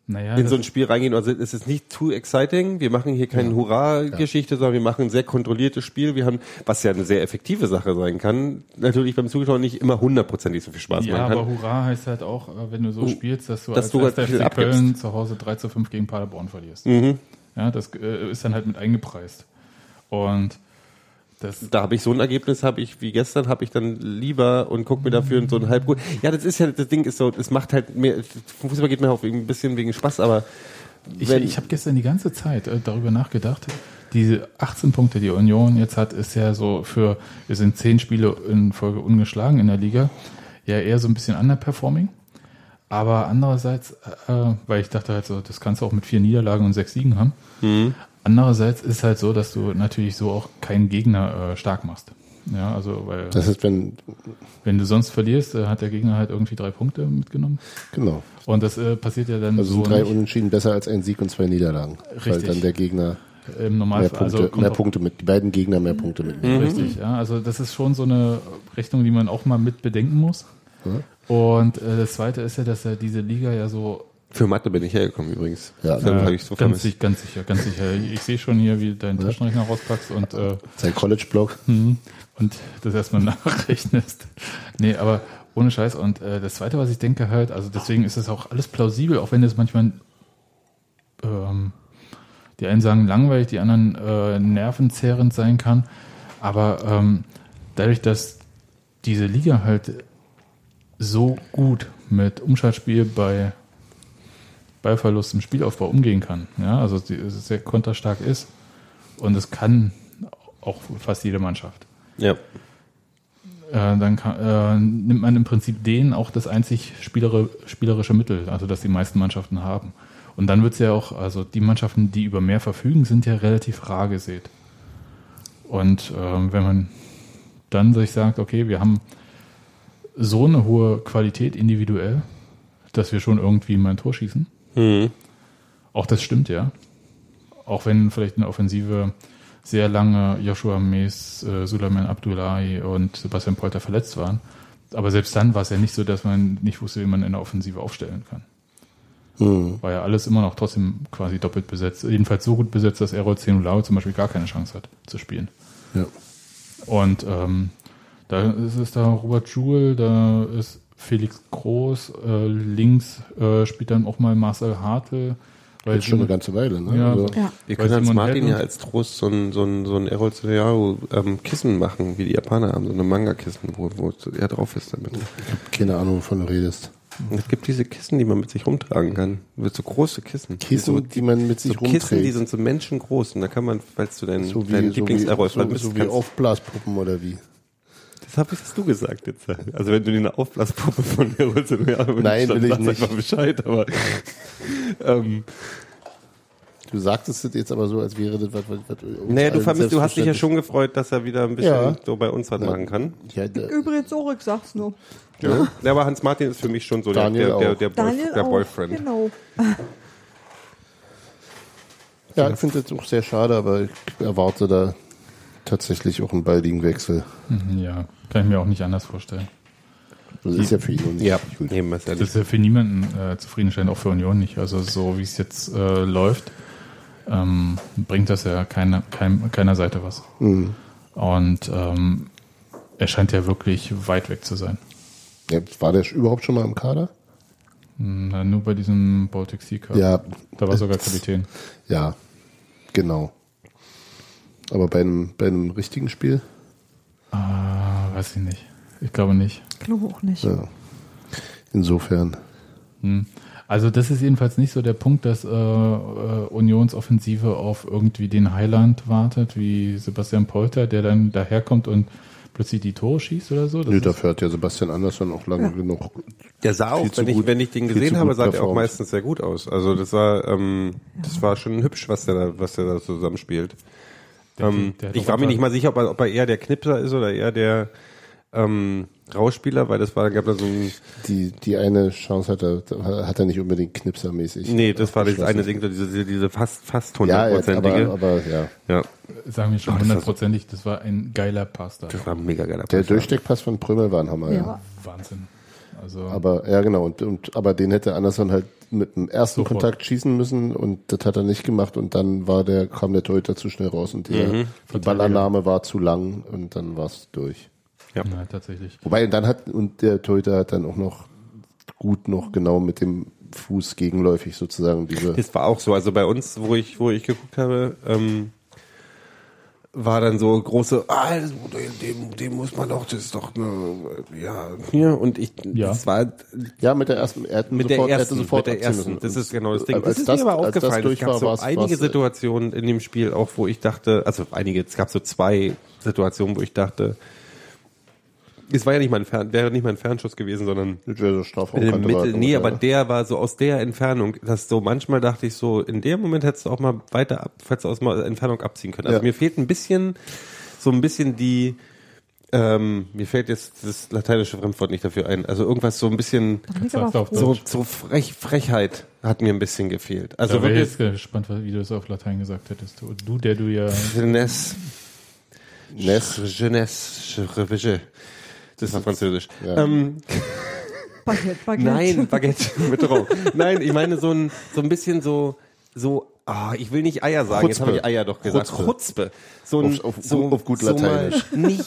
Naja, in so ein Spiel reingehen. Also es ist nicht too exciting. Wir machen hier keine Hurra-Geschichte, sondern wir machen ein sehr kontrolliertes Spiel. Wir haben, was ja eine sehr effektive Sache sein kann, natürlich beim Zuschauer nicht immer hundertprozentig so viel Spaß ja, machen aber kann. Hurra heißt halt auch, äh, wenn du so spielst, dass du Dass als du halt FC. Köln zu Hause 3 zu 5 gegen Paderborn verlierst. Mhm. Ja, das äh, ist dann halt mit eingepreist. Und das, Da habe ich so ein Ergebnis, habe ich wie gestern, habe ich dann lieber und guck mir dafür so ein halb gut. Ja, das ist ja das Ding ist so, es macht halt mehr. Fußball geht mir auch ein bisschen wegen Spaß, aber ich, ich habe gestern die ganze Zeit äh, darüber nachgedacht. Diese 18 Punkte, die Union jetzt hat, ist ja so für, wir sind 10 Spiele in Folge ungeschlagen in der Liga, ja eher so ein bisschen underperforming. Aber andererseits, äh, weil ich dachte halt so, das kannst du auch mit vier Niederlagen und sechs Siegen haben. Andererseits ist halt so, dass du natürlich so auch keinen Gegner äh, stark machst. Ja, also, weil, Das ist, wenn, wenn du sonst verlierst, äh, hat der Gegner halt irgendwie drei Punkte mitgenommen. genau. Und das äh, passiert ja dann Also so sind drei nicht. Unentschieden besser als ein Sieg und zwei Niederlagen. Weil Richtig. dann der Gegner im mehr Normalfall. Punkte, Also mehr Punkte mit, die beiden Gegner mehr Punkte mitnehmen. Richtig, ja. Also das ist schon so eine Rechnung, die man auch mal mit bedenken muss. Und äh, das Zweite ist ja, dass ja diese Liga ja so für Mathe bin ich hergekommen übrigens. Ja, äh, habe ich so ganz, sicher, ganz sicher, ganz sicher. Ich sehe schon hier, wie du deinen Taschenrechner rauspackst und äh, Sein College-Blog. Mhm. und das erstmal nachrechnest. Nee, aber ohne Scheiß. Und äh, das Zweite, was ich denke halt, also deswegen ist das auch alles plausibel, auch wenn das manchmal ähm, die einen sagen langweilig, die anderen äh, nervenzerrend sein kann. Aber ähm, dadurch, dass diese Liga halt so gut mit Umschaltspiel bei Ballverlust im Spielaufbau umgehen kann, ja, also die, sehr konterstark ist, Und es kann auch fast jede Mannschaft. Ja. Äh, dann kann, äh, nimmt man im Prinzip den auch das einzig spielerische Mittel, also das die meisten Mannschaften haben. Und dann wird es ja auch, also die Mannschaften, die über mehr verfügen, sind ja relativ rar gesät. Und ähm, wenn man dann sich sagt, okay, wir haben so eine hohe Qualität individuell, dass wir schon irgendwie mal ein Tor schießen. Mhm. Auch das stimmt ja. Auch wenn vielleicht in der Offensive sehr lange Joshua Mees, äh, Suleiman Abdullahi und Sebastian Polter verletzt waren. Aber selbst dann war es ja nicht so, dass man nicht wusste, wie man in der Offensive aufstellen kann. War ja alles immer noch trotzdem quasi doppelt besetzt. Jedenfalls so gut besetzt, dass Errol Zenulao zum Beispiel gar keine Chance hat zu spielen. Ja. Und ähm, da ist es da Robert Joule, da ist Felix Groß, äh, links äh, spielt dann auch mal Marcel Hartl. Weil Jetzt schon eine ganze Weile, ne? Ja. Also, Ja. Wir können als Martin Hedlund- ja als Trost so ein, so ein, so ein Errol Tsuneyaru, ähm, Kissen machen, wie die Japaner haben, so eine Manga-Kissen, wo, wo er drauf ist damit. keine Ahnung, wovon du redest. Es gibt diese Kissen, die man mit sich rumtragen kann. So große Kissen. Kissen, so, die man mit sich so Kissen, die rumträgt. sind so menschengroß. Und da kann man, falls du deinen, So wie, deinen so Lieblings-Errol so, vermisst, so wie Aufblaspuppen oder wie? Das habe ich das du gesagt jetzt. Also wenn du dir eine Aufblaspuppe von Errol Tsuneyaru wünschst, Nein, dann will ich nicht. einfach Bescheid. Aber ähm, Du sagtest das jetzt aber so, als wäre das was, was, was naja, du, vermisst, du hast dich ja schon gefreut, dass er wieder ein bisschen Ja. so bei uns was machen kann. Ja, Übrigens auch, ich sag's nur. Ja. ja, aber Hans Martin ist für mich schon so der, der, der, auch. der, Boy, Daniel der auch, Boyfriend. Genau. ja, ich finde das auch sehr schade, aber ich erwarte da tatsächlich auch einen baldigen Wechsel. Ja, kann ich mir auch nicht anders vorstellen. Das ist ja für ihn und Ja, gut. eben, Das ist ja für niemanden äh, zufriedenstellend, auch für Union nicht. Also so wie es jetzt äh, läuft, ähm, bringt das ja keiner, kein, keiner Seite was. Und ähm, er scheint ja wirklich weit weg zu sein. Ja, war der überhaupt schon mal im Kader? Na, nur bei diesem Baltic Sea Cup. Ja. Da war sogar Kapitän. Ja, genau. Aber bei einem, bei einem richtigen Spiel? Ah, weiß ich nicht. Ich glaube nicht. Ich glaube auch nicht. Ja. Insofern. Hm. Also das ist jedenfalls nicht so der Punkt, dass äh, äh, Unionsoffensive auf irgendwie den Highland wartet, wie Sebastian Polter, der dann daherkommt und plötzlich die Tore schießt oder so. Das Nö, ist- dafür hat ja Sebastian Andersson auch lange genug. Der sah auch, wenn ich, gut- wenn ich den gesehen habe, sah der auch meistens sehr gut aus. Also das war, ähm, das war schon hübsch, was der da, was der da zusammenspielt. Der- ähm, der ich war mir nicht mal sicher, ob er, ob er eher der Knipser ist oder eher der ähm, Rausspieler, weil das war, gab da so ein, Die, die eine Chance hat er, hat er nicht unbedingt knipsermäßig. nee, das war das eine. Ding, diese, diese fast, fast Ja, jetzt, aber, hundertprozentige. aber ja. Ja, Sagen wir schon Oh, das hundertprozentig, das war ein geiler Pass da. das war ein mega geiler Der Pass. Durchsteckpass von Prömel war ein Hammer, ja. Ja. Wahnsinn. Also Aber, ja, genau. Und, und, aber den hätte Anderson halt mit dem ersten Sofort. Kontakt schießen müssen und das hat er nicht gemacht und dann war der, kam der Torhüter zu schnell raus und der, Mhm. die Ballannahme war zu lang und dann war es durch. Ja. ja, tatsächlich. Wobei, dann hat, und der Torhüter hat dann auch noch gut noch genau mit dem Fuß gegenläufig sozusagen diese, Das war auch so. Also bei uns, wo ich, wo ich geguckt habe, ähm, war dann so große, ah, dem, dem muss man doch, das ist doch eine, ja, hier und ich, Ja. das war ja, mit der ersten, er mit sofort, der er ersten, sofort mit der ersten, das ist genau das Ding. Als Das ist das- mir aber aufgefallen. Es gab war, so war's- einige Situationen in dem Spiel auch, wo ich dachte, also einige, es gab so zwei Situationen, wo ich dachte, es war ja nicht mein Fern, wäre nicht mein Fernschuss gewesen, sondern Das wäre so Strafraum. in der Mitte, nee, aber der war so aus der Entfernung, dass so manchmal dachte ich so, in dem Moment hättest du auch mal weiter ab, hättest du aus mal Entfernung abziehen können. Also Ja. mir fehlt ein bisschen, so ein bisschen die, ähm, mir fällt jetzt das lateinische Fremdwort nicht dafür ein. Also irgendwas so ein bisschen, so, so Frech, Frechheit hat mir ein bisschen gefehlt. Also da wäre wirklich, jetzt gespannt, wie du es auf Latein gesagt hättest. Du, du der du ja Jeunesse, Ness. Jeunesse, Revige. Das war Französisch. Ja. Ähm, Baguette, Baguette. Nein, Baguette mit Raum. Nein, ich meine so ein, so ein bisschen so, so, ah, ich will nicht Eier sagen, jetzt Chutzpe. habe ich Eier doch gesagt. Chutzpe. So ein, Auf- auf- so, auf gut so Lateinisch. nicht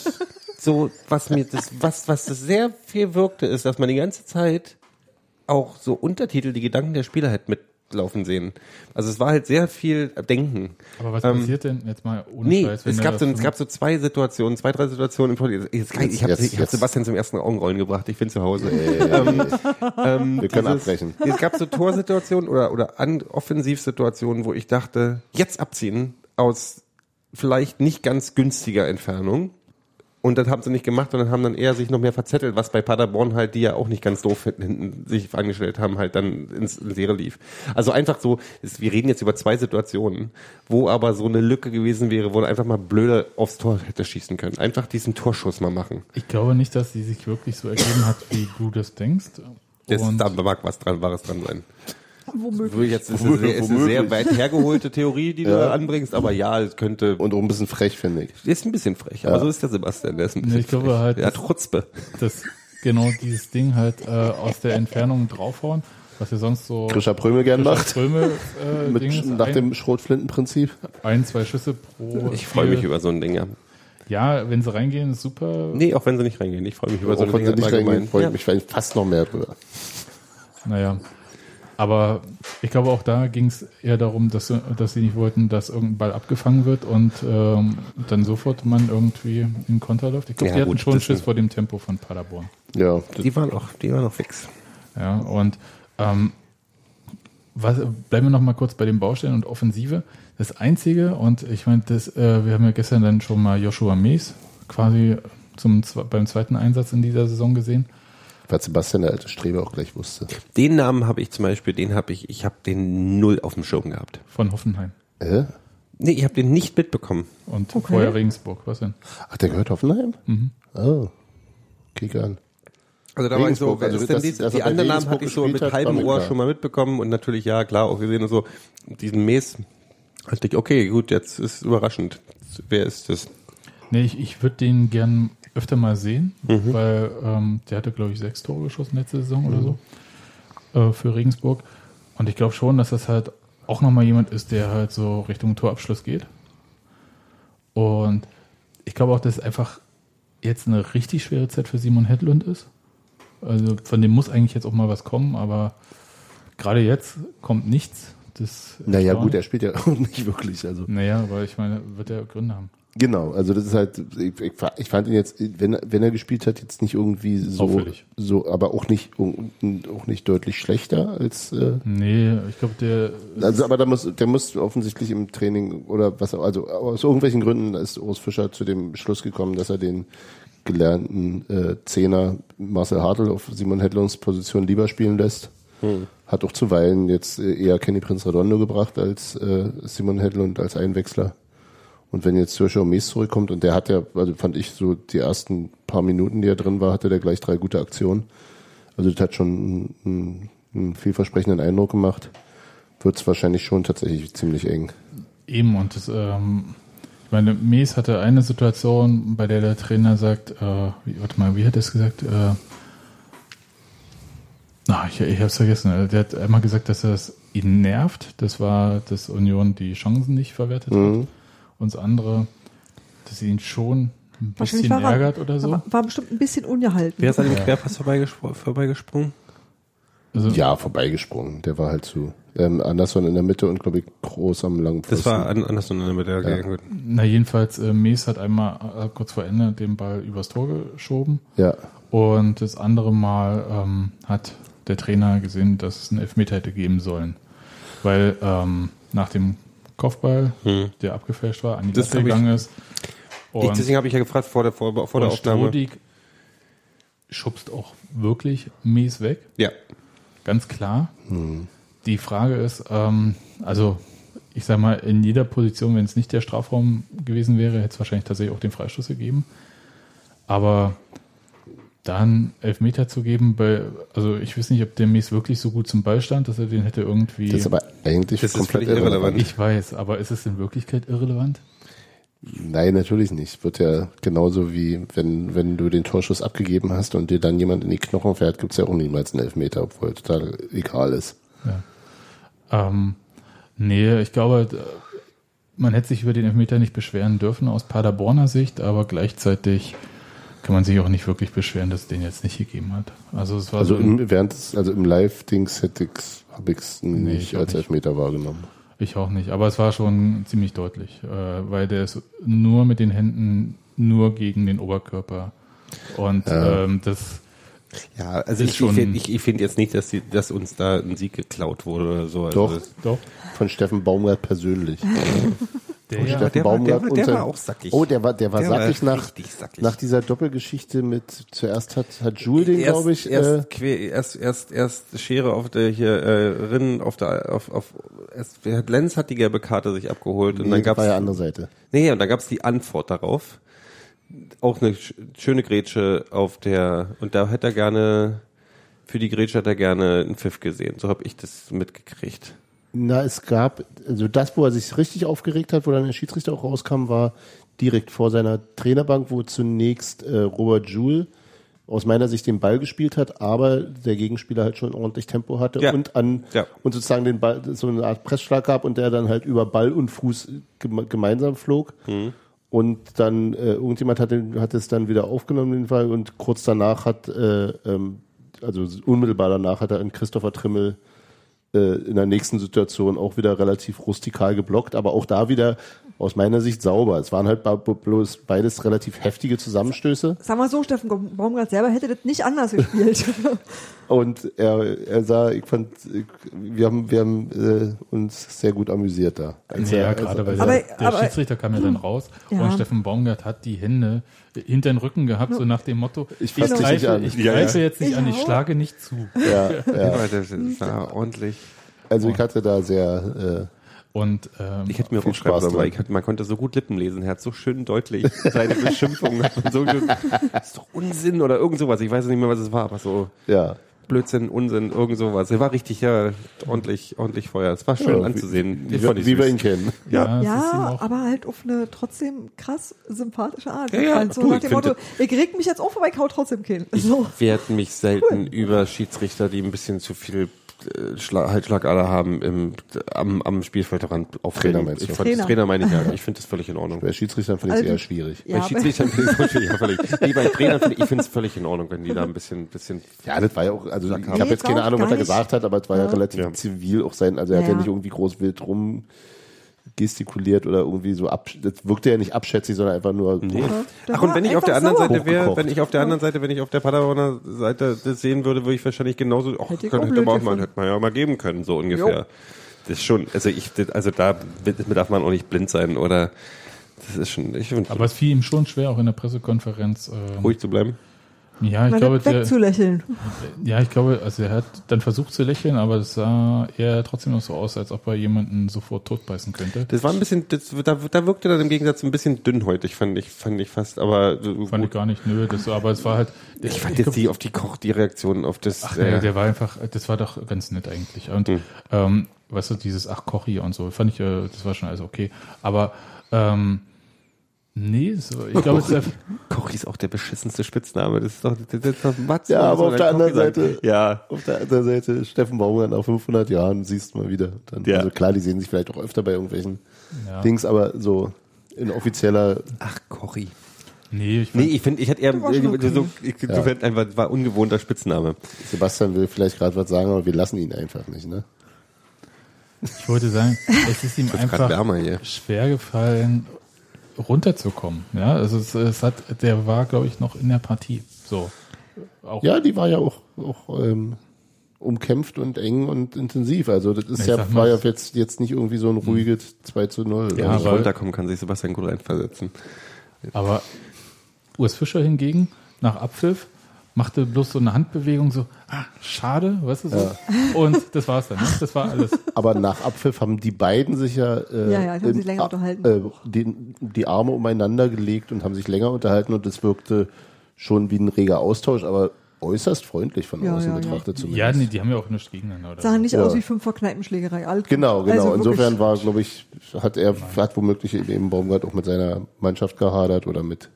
so, was mir das, was, was das sehr viel wirkte, ist, dass man die ganze Zeit auch so Untertitel, die Gedanken der Spieler halt mitlaufen sehen. Also es war halt sehr viel Denken. Aber was Ähm, passiert denn jetzt mal ohne Nee, Scheiß, es gab, so, es gab so zwei Situationen, zwei, drei Situationen im. Jetzt, kann ich habe Jetzt, hab jetzt. Sebastian zum ersten Augenrollen gebracht. Ich bin zu Hause. ähm, ähm, Wir können dieses- abbrechen. Es gab so Torsituationen oder, oder An Offensivsituationen, wo ich dachte, jetzt abziehen aus vielleicht nicht ganz günstiger Entfernung. Und das haben sie nicht gemacht, sondern haben dann eher sich noch mehr verzettelt, was bei Paderborn halt, die ja auch nicht ganz doof hinten sich angestellt haben, halt dann ins, ins Leere lief. Also einfach so, ist, wir reden jetzt über zwei Situationen, wo aber so eine Lücke gewesen wäre, wo er einfach mal blöder aufs Tor hätte schießen können. Einfach diesen Torschuss mal machen. Ich glaube nicht, dass die sich wirklich so ergeben hat, wie du das denkst. Das, da mag was dran, Wahres dran sein. Womöglich. Jetzt ist es sehr, ist eine sehr weit hergeholte Theorie, die du Ja. anbringst, aber ja, es könnte, Und auch ein bisschen frech, finde ich. ist ein bisschen frech, aber so ist der Sebastian, der ist ein Nee, bisschen ich glaube frech. halt, Der hat Chutzpe. das genau dieses Ding halt äh, aus der Entfernung draufhauen, was ihr sonst so Grisha Prömel gern macht. Ströme äh, Mit, ist, nach ein, dem Schrotflintenprinzip. ein, zwei Schüsse pro. Ich freue mich über so ein Ding, ja. Ja, wenn sie reingehen, ist super. Nee, auch wenn sie nicht reingehen. Ich freue mich über so Auch ein wenn Ding sie nicht reingehen, freue ich Ja. mich vielleicht fast noch mehr drüber. Naja. Aber ich glaube, auch da ging es eher darum, dass, sie- dass sie nicht wollten, dass irgendein Ball abgefangen wird und ähm, dann sofort man irgendwie in Konter läuft. Ich glaube, Ja, die hatten gut, schon das Schiss vor dem Tempo von Paderborn. Ja, Die waren auch, die waren auch fix. Ja, und ähm, was, bleiben wir noch mal kurz bei den Baustellen und Offensive. Das Einzige, und ich meine, das, äh, wir haben ja gestern dann schon mal Joshua Mees quasi zum, beim zweiten Einsatz in dieser Saison gesehen. Weil Sebastian, der alte Streber, auch gleich wusste. Den Namen habe ich zum Beispiel, den habe ich, ich habe den null auf dem Schirm gehabt. Von Hoffenheim. Äh? Nee, ich habe den nicht mitbekommen. Und Okay. vorher Regensburg. Was denn? Ach, der gehört Hoffenheim? Mhm. Oh. Kick an. Also da war ich so, Regensburg, wer also ist denn das- die, die anderen Namen Regensburg hatte ich so mit hat, halbem Ohr schon mal mitbekommen und natürlich, ja, klar, auch gesehen und so, diesen Mes, dachte ich, okay, gut, jetzt ist überraschend. Wer ist das? Nee, ich, ich würde den gern öfter mal sehen, Mhm. weil ähm, der hatte, glaube ich, sechs Tore geschossen letzte Saison oder so äh, für Regensburg. Und ich glaube schon, dass das halt auch nochmal jemand ist, der halt so Richtung Torabschluss geht. Und ich glaube auch, dass es einfach jetzt eine richtig schwere Zeit für Simon Hedlund ist. Also von dem muss eigentlich jetzt auch mal was kommen, aber gerade jetzt kommt nichts. Das Naja, gut, er spielt ja auch nicht wirklich. Also Naja, aber ich meine, wird er Gründe haben. Genau, also das ist halt, ich, ich, fand ihn jetzt, wenn, er- wenn er gespielt hat, jetzt nicht irgendwie so, Auffällig. so, aber auch nicht, auch nicht deutlich schlechter als. Äh, Nee, ich glaube, der also, aber da muss, der muss offensichtlich im Training oder was, auch- also aus irgendwelchen Gründen ist Urs Fischer zu dem Schluss gekommen, dass er den gelernten äh, Zehner Marcel Hartl auf Simon Hedlunds Position lieber spielen lässt. Hat auch zuweilen jetzt äh, eher Kenny Prinz Redondo gebracht als äh, Simon Hedlund als Einwechsler. Und wenn jetzt Joshua Mees zurückkommt und der hat ja, also fand ich so die ersten paar Minuten, die er drin war, hatte der gleich drei gute Aktionen. Also das hat schon einen, einen vielversprechenden Eindruck gemacht. Wird es wahrscheinlich schon tatsächlich ziemlich eng. Eben, und das, ähm, ich meine, Mees hatte eine Situation, bei der der Trainer sagt, äh, wie, warte mal, wie hat er es gesagt? Äh, na, ich, ich hab's vergessen. Äh, Der hat einmal gesagt, dass es ihn nervt. Das war, dass Union die Chancen nicht verwertet Mhm. hat. Und das andere, dass sie ihn schon ein bisschen war er- ärgert oder so. War, war bestimmt ein bisschen ungehalten. Wer ist an dem Querpass vorbeigespro- vorbeigesprungen? Also, Ja, vorbeigesprungen. Der war halt zu. Ähm, Anderson in der Mitte und glaube ich groß am langen Das war an, Anderson in der Mitte. Okay, gut. Na, jedenfalls, äh, Mees hat einmal äh, kurz vor Ende den Ball übers Tor geschoben. Ja. Und das andere Mal ähm, hat der Trainer gesehen, dass es einen Elfmeter hätte geben sollen. Weil ähm, nach dem Kopfball, der abgefälscht war, an die Hm. Das Latte ich- gegangen ist. Ich, Und, deswegen habe ich ja gefragt vor der, vor, vor der Aufnahme. Strodig schubst auch wirklich mies weg. Ja. Ganz klar. Die Frage ist, ähm, also ich sag mal, in jeder Position, wenn es nicht der Strafraum gewesen wäre, hätte es wahrscheinlich tatsächlich auch den Freistoß gegeben. Aber dann Elfmeter zu geben, bei, also ich weiß nicht, ob der Mies wirklich so gut zum Ball stand, dass er den hätte irgendwie. Das ist aber eigentlich Das komplett irrelevant. irrelevant. ich weiß, aber ist es in Wirklichkeit irrelevant? Nein, natürlich nicht. Wird ja genauso wie wenn, wenn du den Torschuss abgegeben hast und dir dann jemand in die Knochen fährt, gibt's ja auch niemals einen Elfmeter, obwohl total egal ist. Ähm, nee, ich glaube, d- man hätte sich über den Elfmeter nicht beschweren dürfen aus Paderborner Sicht, aber gleichzeitig kann man sich auch nicht wirklich beschweren, dass es den jetzt nicht gegeben hat. Also es war Also so im, während des, also im Live-Dings hätte ich's, hab ich's nicht ich auch als nicht. Elfmeter wahrgenommen. Ich auch nicht, aber es war schon ziemlich deutlich, äh, weil der ist nur mit den Händen nur gegen den Oberkörper. Und ähm, das, Ja, also Ist ich, ich finde ich, ich find jetzt nicht, dass, die, dass uns da ein Sieg geklaut wurde oder so. Also Doch. das- doch, Von Steffen Baumgart persönlich. Der, Oh, ja, Steffen der war- der Baumgart war- der unter- war auch sackig. Oh, der war, der war Der war sackig nach, richtig sackig. nach dieser Doppelgeschichte mit, zuerst hat, hat Jules den, glaube ich, erst, äh, quer, erst, erst, erst Schere auf der hier äh, Rinnen auf der auf, auf erst, Lenz hat die gelbe Karte sich abgeholt und nee, dann das gab's war ja andere Seite. nee und dann gab's die Antwort darauf auch eine sch- schöne Grätsche auf der und da hätte er gerne für die Grätsche hat er gerne einen Pfiff gesehen so habe ich das mitgekriegt Na, es gab, also das, wo er sich richtig aufgeregt hat, wo dann der Schiedsrichter auch rauskam, war direkt vor seiner Trainerbank, wo zunächst äh, Robert Joule aus meiner Sicht den Ball gespielt hat, aber der Gegenspieler halt schon ordentlich Tempo hatte Ja. und an Ja. und sozusagen den Ball so eine Art Pressschlag gab und der dann halt über Ball und Fuß geme gemeinsam flog. Und dann äh, irgendjemand hat, den, hat es dann wieder aufgenommen, den Fall, und kurz danach hat, äh, ähm, also unmittelbar danach hat er in Christopher Trimmel in der nächsten Situation auch wieder relativ rustikal geblockt, aber auch da wieder aus meiner Sicht sauber. Es waren halt bloß beides relativ heftige Zusammenstöße Sag mal so, Steffen Baumgart selber hätte das nicht anders gespielt. und er, er sah, ich fand, ich, wir haben, wir haben äh, uns sehr gut amüsiert da. Als ja, er- gerade weil als- Aber- der, der aber- Schiedsrichter kam ja dann raus Ja. und Steffen Baumgart hat die Hände hinter den Rücken gehabt, so nach dem Motto, Ich nicht greife, an. ich Ja, greife ja. jetzt nicht Ich an, ich auch. schlage nicht zu. ja, ja. Das, das war ordentlich Also ich hatte da sehr, Und ähm, ich hätte mir auch Spaß sollen, weil ich hatte, man konnte so gut Lippen lesen. Er hat so schön deutlich seine Beschimpfungen. hat man so, das ist doch Unsinn oder irgend sowas. Ich weiß nicht mehr, was es war, aber so ja. Blödsinn, Unsinn, irgend sowas. Er war richtig, ja, ordentlich, ordentlich Feuer. Es war schön Ja, anzusehen. Wie, Ich fand wie, ich wie wir ihn kennen. ja, ja, auch, aber halt auf eine trotzdem krass sympathische Art. Ja, ja, halt so du, nach ich dem Motto, ich reg mich jetzt auf, aber ich hau trotzdem keinen. So. Ich werde mich selten über Schiedsrichter, die ein bisschen zu viel äh, Schla Halsschlagader haben, im, am, am Spielfeldrand aufregen. Trainer meinst ich du? fand, Trainer. Trainer meine ich ja. Ich finde das völlig in Ordnung. Bei Schiedsrichtern finde ich es Also- eher schwierig. Ja, bei Schiedsrichtern finde ich es ja, völlig. Nee, bei Trainern finde ich, ich finde es völlig in Ordnung, wenn die da ein bisschen, bisschen Ja, das war ja auch, also ich Nee, habe jetzt keine Ahnung, was er gesagt hat, aber es war ja, Ja. relativ Ja. zivil auch sein. Also er hat ja Ja. nicht irgendwie groß wild rum gestikuliert oder irgendwie so ab, das wirkte ja nicht abschätzig, sondern einfach nur Der Ach, und wenn ich auf der anderen. Seite wäre, wenn ich auf der anderen Seite, wenn ich auf der Paderborner Seite das sehen würde, würde ich wahrscheinlich genauso, ach, Hätte ich könnte, hätte, man auch mal, hätte man ja mal geben können, so ungefähr. Das ist schon, also ich, also da darf man auch nicht blind sein oder, das ist schon, ich finde, aber es fiel ihm schon schwer, auch in der Pressekonferenz. Ähm, ruhig zu bleiben. Ja, ich glaube, der, wegzulächeln. ja, ich glaube, also er hat dann versucht zu lächeln, aber es sah eher trotzdem noch so aus, als ob er jemanden sofort totbeißen könnte. Das war ein bisschen, das, da, da wirkte dann im Gegensatz ein bisschen dünnhäutig, fand ich, fand ich fast, aber äh, Fand ich gar nicht, nö, das, aber es war halt. ich fand jetzt die auf die Koch, die Reaktion auf das, Ach, äh, der, der war einfach, das war doch ganz nett eigentlich. Und Hm. ähm, weißt du, dieses Ach Kochi und so, fand ich, äh, das war schon alles okay. Aber ähm, nee, es, ich glaube, einfach- Kochi ist auch der beschissenste Spitzname. Das ist doch, das ist doch Mats. Ja, aber So auf der anderen Kochi sagt. Seite- Ja. Auf der anderen Seite, Steffen Baumgart nach 500 Jahren siehst du mal wieder. Dann, Ja. Also klar, die sehen sich vielleicht auch öfter bei irgendwelchen Ja. Dings, aber so in offizieller, Ach, Kochi. nee, ich Nee, ich finde, ich hätte eher, okay. so, ich, so fand einfach, war ungewohnter Spitzname. Sebastian will vielleicht gerade was sagen, aber wir lassen ihn einfach nicht, ne? ich wollte sagen, es ist ihm einfach schwer gefallen, runterzukommen. Ja, also es, es hat, der war, glaube ich, noch in der Partie. So. Auch, Ja, die war ja auch, auch ähm, umkämpft und eng und intensiv. Also das ist ja, war ja jetzt, jetzt nicht irgendwie so ein ruhiges 2 zu 0. Ja, aber- runterkommen kann sich Sebastian gut reinversetzen. Aber Urs Fischer hingegen, nach Abpfiff, machte bloß so eine Handbewegung, so, ah, schade, weißt du so. Und das war's dann, ne? Das war alles. Aber nach Abpfiff haben die beiden sich ja, äh, Ja, ja, die haben sich länger äh, unterhalten. Äh, die, die Arme umeinander gelegt und haben sich länger unterhalten und es wirkte schon wie ein reger Austausch, aber äußerst freundlich von Ja, außen ja, ja. betrachtet zumindest. Ja, nee, die haben ja auch nichts gegeneinander. Oder Sah so. nicht Ja. aus wie fünf Kneipenschlägerei. Alt. Genau, genau. Also Insofern war, glaube ich, hat er, hat womöglich eben Baumgart auch mit seiner Mannschaft gehadert oder mit.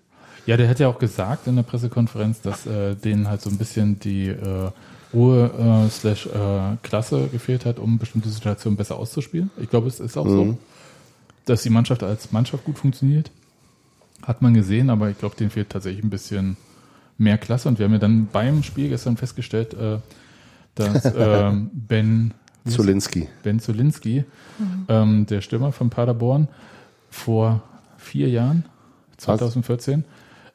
Ja, der hat ja auch gesagt in der Pressekonferenz, dass äh, denen halt so ein bisschen die äh, Ruhe äh, slash äh, Klasse gefehlt hat, um bestimmte Situationen besser auszuspielen. Ich glaube, es ist auch so, dass die Mannschaft als Mannschaft gut funktioniert. Hat man gesehen, aber ich glaube, denen fehlt tatsächlich ein bisschen mehr Klasse. Und wir haben ja dann beim Spiel gestern festgestellt, äh, dass ähm, Ben Zulinski. Ben Zulinski, ähm, der Stürmer von Paderborn, vor vier Jahren, 2014,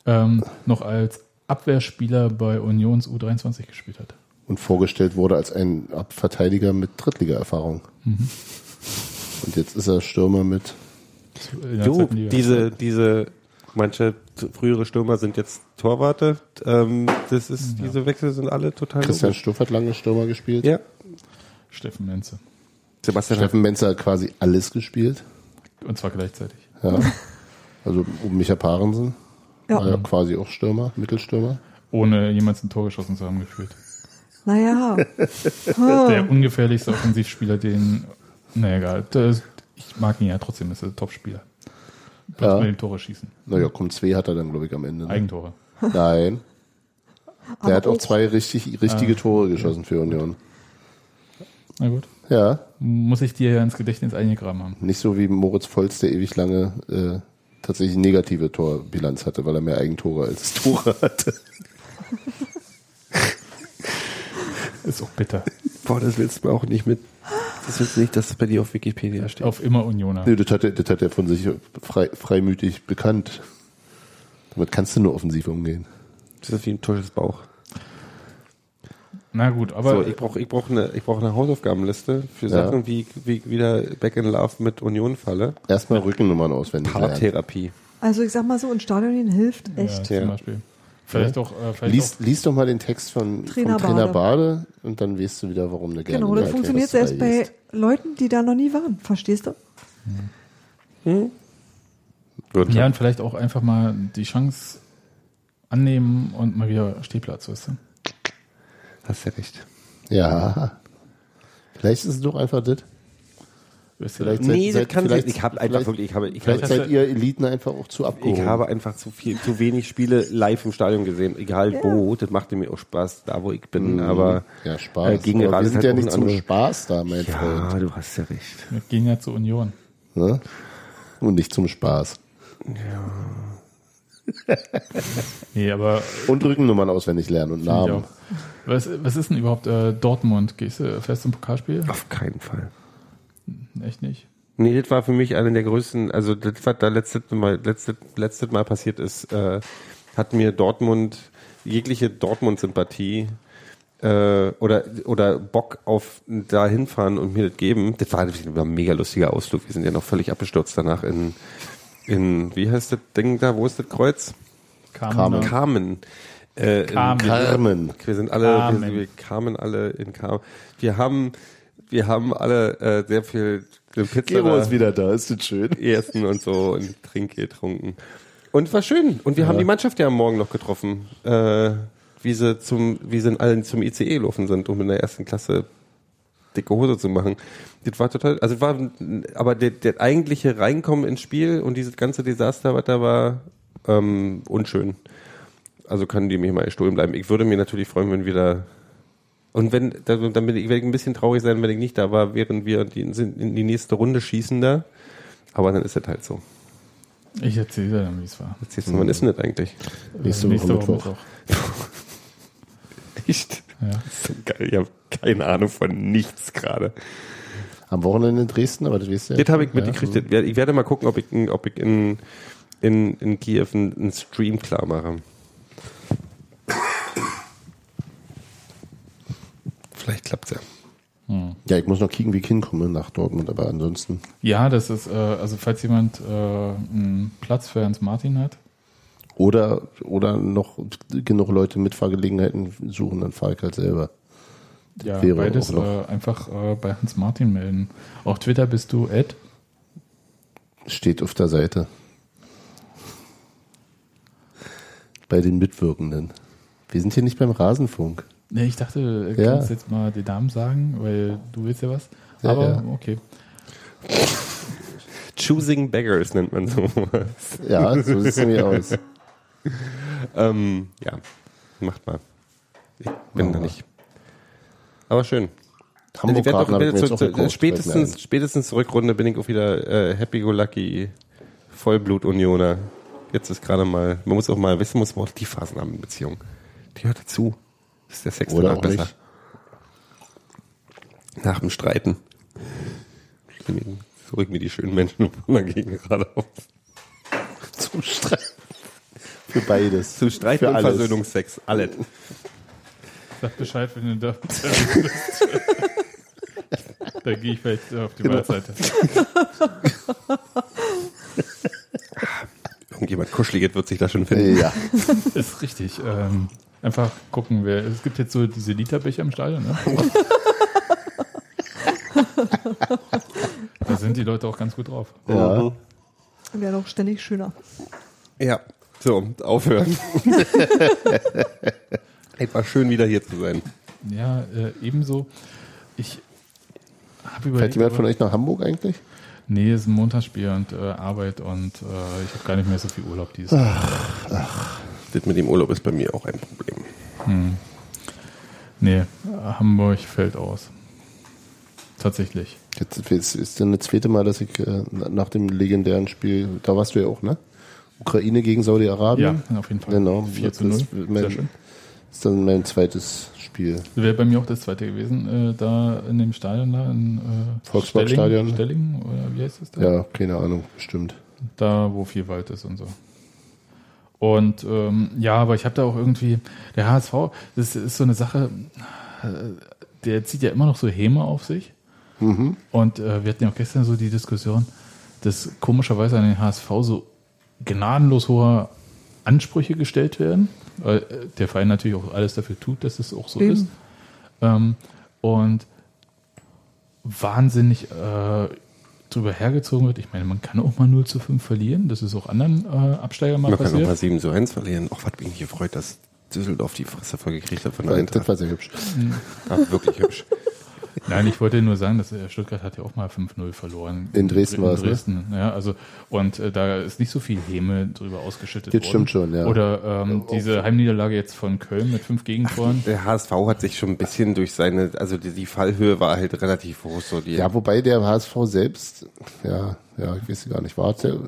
ähm, noch als Abwehrspieler bei Unions U23 gespielt hat. Und vorgestellt wurde als ein Verteidiger mit Drittliga-Erfahrung. Mhm. Und jetzt ist er Stürmer mit Jo, diese, diese, manche frühere Stürmer sind jetzt Torwarte. Ähm, das ist, diese Wechsel sind alle total Christian logisch. Stuff hat lange Stürmer gespielt. Ja. Steffen Menze. Sebastian Steffen Menzer hat quasi alles gespielt. Und zwar gleichzeitig. Ja. Also um Micha Parensen Ja. war ja quasi auch Stürmer, Mittelstürmer. Ohne jemals ein Tor geschossen zu haben gefühlt. Naja. Der ungefährlichste Offensivspieler, den, naja, egal. Das, ich mag ihn ja trotzdem, ist ein Topspieler. Bloß Ja. mit dem Tore schießen. Naja, kommt zwei hat er dann, glaube ich, am Ende. Ne? Eigentore. Nein. Aber Der hat auch auch- zwei richtig, richtige Tore geschossen für Union. Na gut. Ja, Muss ich dir ja ins Gedächtnis eingegraben haben. nicht so wie Moritz Volz, der ewig lange äh, tatsächlich negative Torbilanz hatte, weil er mehr Eigentore als Tore hatte. Ist auch bitter. boah, das willst du auch nicht mit, das willst du nicht, dass es bei dir auf Wikipedia steht. Auf immer Unioner. Nee, das hat, er, das hat er von sich frei, freimütig bekannt. Damit kannst du nur offensiv umgehen. Das ist wie ein Tusches Bauch. Na gut, aber so, ich brauche ich brauch eine, ich brauch eine Hausaufgabenliste für Ja. Sachen, wie, wie ich wieder Back in Love mit Union falle. Erstmal Rückennummern auswendig lernen. Paartherapie. Also ich sag mal so, ein Stadion hilft ja, echt. zum Ja. Beispiel. Vielleicht auch, äh, vielleicht Lies, lies doch mal den Text von Trainer vom Trainer Bade. Bade und dann weißt du wieder, warum du gerne Genau, das funktioniert selbst bei. Leuten, die da noch nie waren. Verstehst du? auch, ja, und vielleicht auch einfach mal die Chance annehmen und mal wieder Stehplatz, weißt du? Hast ja recht. Ja. Vielleicht ist es doch einfach das. Du Vielleicht Nee, seid- das kann vielleicht- sein. Ich habe einfach wirklich, ich habe, ich Vielleicht habe, seid ihr Eliten einfach auch zu abgehoben. ich habe einfach zu viel, zu wenig Spiele live im Stadion gesehen. Egal wo, das machte mir auch Spaß, da wo ich bin, aber ja, Spaß. äh, gegen Aber wir ist sind halt ja nicht zum anderes- Spaß da, mein Freund. Ja, du hast ja recht. Wir gehen ja zur Union. Ne? Und nicht zum Spaß. Nee, aber Und Rückennummern auswendig lernen und Namen. Was, was ist denn überhaupt äh, Dortmund? Gehst du fest zum Pokalspiel? Auf keinen Fall. Echt nicht? Nee, das war für mich eine der größten, also das, was da letztes Mal, letztes, letztes Mal passiert ist, äh, hat mir Dortmund, jegliche Dortmund-Sympathie äh, oder, oder Bock auf da hinfahren und mir das geben. Das war, das war ein mega lustiger Ausflug. Wir sind ja noch völlig abgestürzt danach in, in wie heißt das Ding da, wo ist das Kreuz? Carmen. Carmen. Äh, Carmen. In, Carmen. wir sind alle, Carmen. wir, wir kamen alle in Carmen. Wir haben, wir haben alle äh, sehr viel Pizza Gero ist wieder da, ist das schön. essen und so und Trink getrunken. Und es war schön. Und wir haben die Mannschaft ja am Morgen noch getroffen, äh, wie sie zum, wie sie in allen zum ICE laufen sind, um in der ersten Klasse dicke Hose zu machen. Das war total, also war, aber der, der eigentliche Reinkommen ins Spiel und dieses ganze Desaster, was da war, ähm, unschön. Also können die mir mal gestohlen bleiben. Ich würde mir natürlich freuen, wenn wir da und wenn, da- dann bin ich, werde ich ein bisschen traurig sein, wenn ich nicht da war, während wir die, sind in die nächste Runde schießen da. Aber dann ist es halt so. Ich erzähle dir dann, wie es war. Siehst du, wann ist denn das eigentlich? Nächste Woche Mittwoch. Echt? Ja. So geil, ich habe keine Ahnung von nichts gerade. Am Wochenende in Dresden, aber das weißt du ja. Das habe ich Ja, mitgekriegt. so. Das werde- Ich werde mal gucken, ob ich, in- ob ich in, in, in Kiew einen, Stream klar mache. Vielleicht klappt's ja. Ja, ich muss noch kicken, wie ich hinkomme nach Dortmund, aber ansonsten. Ja, das ist, äh, also falls jemand äh, einen Platz für Hans Martin hat, Oder, oder noch genug Leute Mitfahrgelegenheiten suchen, dann fahre ich halt selber. ja, Wäre beides äh, einfach äh, bei Hans Martin melden. Auf Twitter bist du Ed. Steht auf der Seite. Bei den Mitwirkenden. Wir sind hier nicht beim Rasenfunk. Nee, ich dachte, du Ja. kannst jetzt mal die Namen sagen, weil du willst ja was. Ja, Aber ja. okay. Choosing Beggars nennt man sowas. Ja, so sieht es nämlich aus. ähm, ja, macht mal. Ich bin da nicht. Aber schön. Hamburg ich habe ich zu, auch zu, gekauft, spätestens, spätestens zur Rückrunde bin ich auch wieder äh, Happy Go Lucky Vollblut-Unioner. Jetzt ist gerade mal, man muss auch mal wissen, muss man auch die Phasen haben in Beziehung. Die hört dazu. Das ist der Sex. Oder auch besser. nicht. Nach dem Streiten. Bin So rück mir die schönen Menschen dagegen gerade auf. Zum Streit. Für beides. Zum Streit Für und alles. Versöhnungsex. Alles. Sag Bescheid, wenn du da bist. Da gehe ich vielleicht auf die Genau. Waldseite. Kuscheliges wird sich da schon finden. Ja. Ist richtig. Ähm, einfach gucken, wer. Es gibt jetzt so diese Literbecher im Stadion, ne? da sind die Leute auch ganz gut drauf. ja. Wäre doch ständig schöner. Ja, so, aufhören. Etwas schön wieder hier zu sein. Ja, äh, ebenso. Ich habe Fährt überlegt. jemand von euch nach Hamburg eigentlich? Nee, es ist ein Montagsspiel und äh, Arbeit und äh, ich habe gar nicht mehr so viel Urlaub dieses Jahr. Das mit dem Urlaub ist bei mir auch ein Problem. Nee, äh, Hamburg fällt aus. Tatsächlich. Jetzt ist, ist dann das zweite Mal, dass ich äh, nach dem legendären Spiel, da warst du ja auch, ne? Ukraine gegen Saudi-Arabien. Ja, auf jeden Fall. Genau. 4 zu Das 0. ist mein- Sehr schön. ist dann mein zweites Spiel. Wäre bei mir auch das zweite gewesen, äh, da in dem Stadion da in äh, Volksparkstadion. Stellingen, Stellingen, oder wie heißt das da? Ja, keine Ahnung, stimmt. Da, wo viel Wald ist und so. Und ähm, ja, aber ich habe da auch irgendwie, der HSV, das ist so eine Sache, äh, der zieht ja immer noch so Häme auf sich. Und äh, wir hatten ja auch gestern so die Diskussion, dass komischerweise an den HSV so gnadenlos hohe Ansprüche gestellt werden, weil äh, der Verein natürlich auch alles dafür tut, dass es auch so Eben. ist. Ähm, und wahnsinnig äh, drüber hergezogen wird. Ich meine, man kann auch mal 0 zu 5 verlieren. Das ist auch anderen äh, Absteigern mal Man kann auch passiert. mal 7 zu 1 verlieren. Auch was mich gefreut, dass Düsseldorf die Fresse voll gekriegt hat von der Das war sehr hübsch. Ach, wirklich hübsch. Nein, ich wollte nur sagen, dass äh, Stuttgart hat ja auch mal 5-0 verloren. In Dresden war In es, ne? Dresden, ja. Also, und äh, da ist nicht so viel Häme drüber ausgeschüttet Das worden. stimmt schon, ja. Oder ähm, diese Heimniederlage jetzt von Köln mit fünf Gegentoren. Der HSV hat sich schon ein bisschen durch seine, also die, die Fallhöhe war halt relativ hoch. So die, Ja, wobei der HSV selbst, ja, ja, ich weiß gar nicht, war der,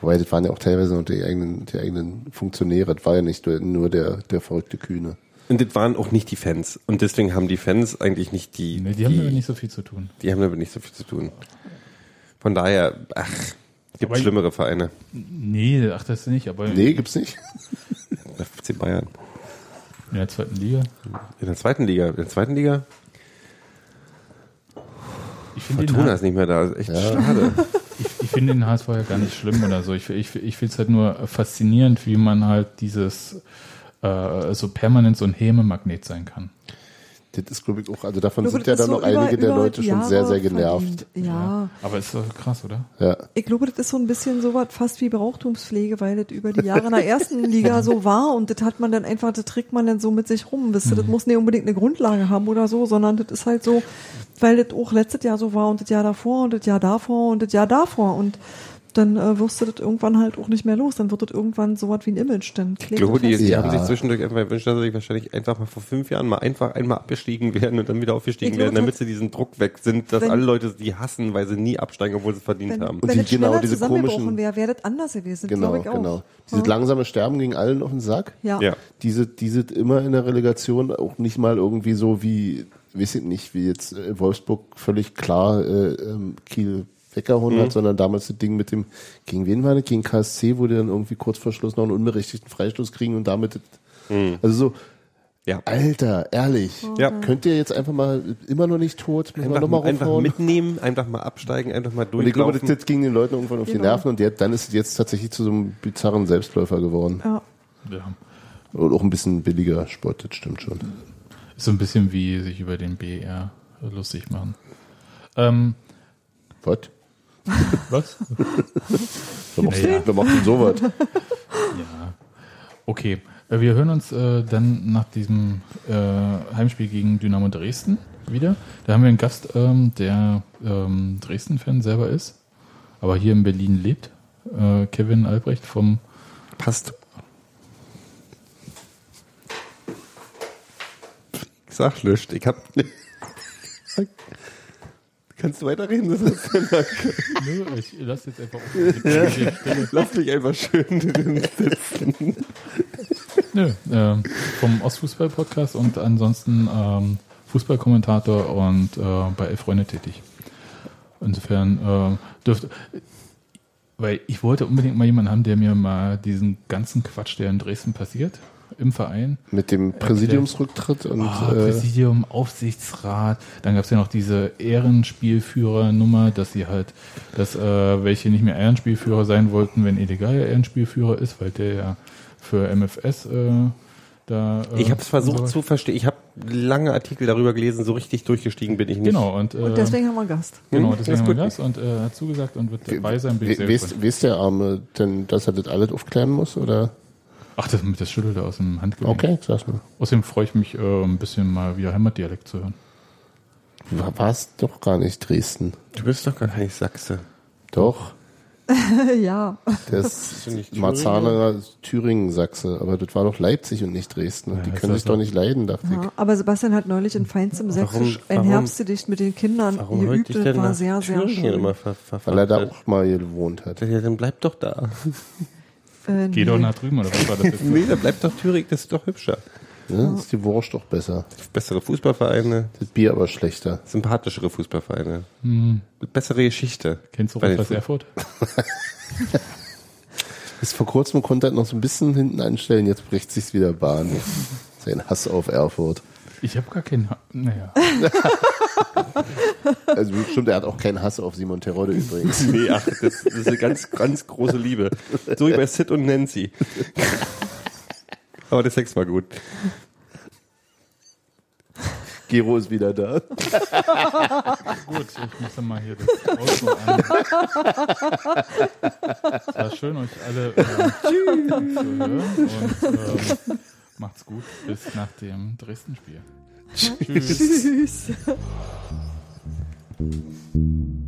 wobei das waren ja auch teilweise noch die eigenen, die eigenen Funktionäre, das war ja nicht nur der, der verrückte Kühne. Und das waren auch nicht die Fans. Und deswegen haben die Fans eigentlich nicht die. Nee, die haben damit nicht so viel zu tun. Die haben damit nicht so viel zu tun. Von daher, ach, gibt Aber- schlimmere Vereine. Nee, ach, das nicht, aber Nee, gibt's nicht. FC Bayern. in der zweiten Liga. In der zweiten Liga. In der zweiten Liga? Ich finde den, Fortuna ist nicht mehr da. Das ist echt schade. ich, ich finde den HSV ja gar nicht schlimm oder so. Ich, ich, ich finde es halt nur faszinierend, wie man halt dieses äh, so permanent so ein Häme-Magnet sein kann. Das ist, glaube ich, auch, also davon Nur sind das ja dann so noch einige über- der über Leute schon Jahre sehr, sehr genervt. verdient. Ja. Aber ist doch krass, oder? Ja. Ich glaube, das ist so ein bisschen so was fast wie Brauchtumspflege, weil das über die Jahre in der ersten Liga so war und das hat man dann einfach, das trägt man dann so mit sich rum. Wisst ihr, das muss nicht unbedingt eine Grundlage haben oder so, sondern das ist halt so, weil das auch letztes Jahr so war und das Jahr davor und das Jahr davor und das Jahr davor und dann äh, wirst du das irgendwann halt auch nicht mehr los. Dann wird das irgendwann so was wie ein Image. Dann Ich glaube, das die, die Ja. haben sich zwischendurch einfach gewünscht, dass sie sich wahrscheinlich einfach mal vor fünf Jahren mal einfach einmal abgestiegen werden und dann wieder aufgestiegen glaube, werden, damit sie diesen Druck weg sind, dass wenn- alle Leute die hassen, weil sie nie absteigen, obwohl sie es verdient wenn, haben. Und wenn die- genau, diese zusammengebrochen komischen- wäre, wäre das anders gewesen. Genau, glaube ich auch. genau. Dieses langsame Sterben ging allen auf den Sack. Ja. Ja. Diese, diese immer in der Relegation auch nicht mal irgendwie so wie, weiß ich nicht, wie jetzt äh, Wolfsburg völlig klar äh, ähm, Kiel weggehauen hat, sondern damals das Ding mit dem, gegen wen war das? Gegen KSC, wo die dann irgendwie kurz vor Schluss noch einen unberechtigten Freistoß kriegen und damit, das, also so, Ja. Alter, ehrlich, Ja. könnt ihr jetzt einfach mal, immer noch nicht tot, Einfach, nochmal einfach raufhauen? mitnehmen, einfach mal absteigen, einfach mal Und ich glaube, das, das ging den Leuten irgendwann auf die Genau. Nerven und der, dann ist es jetzt tatsächlich zu so einem bizarren Selbstläufer geworden. Ja. Ja. Und auch ein bisschen billiger Sport, das stimmt schon. Ist so ein bisschen wie sich über den BR lustig machen. Ähm, Was? Was? Wer macht, Naja. wer macht denn sowas? Ja. Okay. Äh, Wir hören uns äh, dann nach diesem äh, Heimspiel gegen Dynamo Dresden wieder. Da haben wir einen Gast, ähm, der ähm, Dresden-Fan selber ist, aber hier in Berlin lebt. Äh, Kevin Albrecht vom Passt. Ich sag löscht. Ich hab. Kannst du weiterreden? Das ist danke. Nö, ich lass jetzt einfach auf. Lass mich einfach schön drin sitzen. Nö, ähm, vom Ostfußball-Podcast und ansonsten ähm, Fußballkommentator und äh, bei Elf Freunde tätig. Insofern ähm, dürfte, weil ich wollte unbedingt mal jemanden haben, der mir mal diesen ganzen Quatsch, der in Dresden passiert, im Verein. Mit dem Präsidiumsrücktritt und Oh, äh, Präsidium, Aufsichtsrat. Dann gab es ja noch diese Ehrenspielführernummer, dass sie halt, dass äh, welche nicht mehr Ehrenspielführer sein wollten, wenn illegal Ehrenspielführer ist, weil der ja für MFS äh, da. Äh, Ich habe es versucht zu verstehen. Ich habe lange Artikel darüber gelesen, so richtig durchgestiegen bin ich nicht. Genau, und, äh, Und deswegen haben wir einen Gast. genau, Hm, deswegen ist haben wir gut. das und äh, hat zugesagt und wird dabei sein. Bin weißt der Arme denn, dass er das alles aufklären muss? Oder? Ach, das, das schüttelt er aus dem Handgelenk. Okay, sag's mal. Außerdem freue ich mich, äh, ein bisschen mal wieder Heimatdialekt zu hören. War war's doch gar nicht Dresden. Du bist doch gar nicht Sachse. Doch. ja. Der ist Marzaner Thüringen-Sachse, aber das war doch Leipzig und nicht Dresden. Und Ja, die können das sich doch nicht leiden, dachte ich. ja. Aber Sebastian hat neulich in feinstem Sächsisch ein Herbstgedicht mit den Kindern Warum geübt. ich Das denn war sehr, sehr Thüringen schön. immer ver ver Weil er da auch mal gewohnt hat. Ja, dann bleib doch da. Äh, Geh nee. doch nach drüben, oder was war das jetzt? Nee, dann bleibt doch Thüringen, das ist doch hübscher. Ne? Ist die Wurst doch besser. Bessere Fußballvereine, Das Bier aber schlechter. sympathischere Fußballvereine. Hm, Mit bessere Geschichte. kennst du Rot-Weiß Fu- Erfurt? Bis vor kurzem konnte er noch so ein bisschen hinten anstellen, jetzt bricht sich's wieder Bahn. Sein Hass auf Erfurt. Ich habe gar keinen. Ha naja. Also stimmt, er hat auch keinen Hass auf Simon Terodde übrigens. Nee, ach, das, das ist eine ganz, ganz große Liebe. So wie bei Sid und Nancy. Aber der Sex war gut. Gero ist wieder da. Gut, ich muss dann mal hier das Outro an. Es war schön, euch alle äh, zu hören und ähm, macht's gut bis nach dem Dresden-Spiel. Tschüss. Tschüss.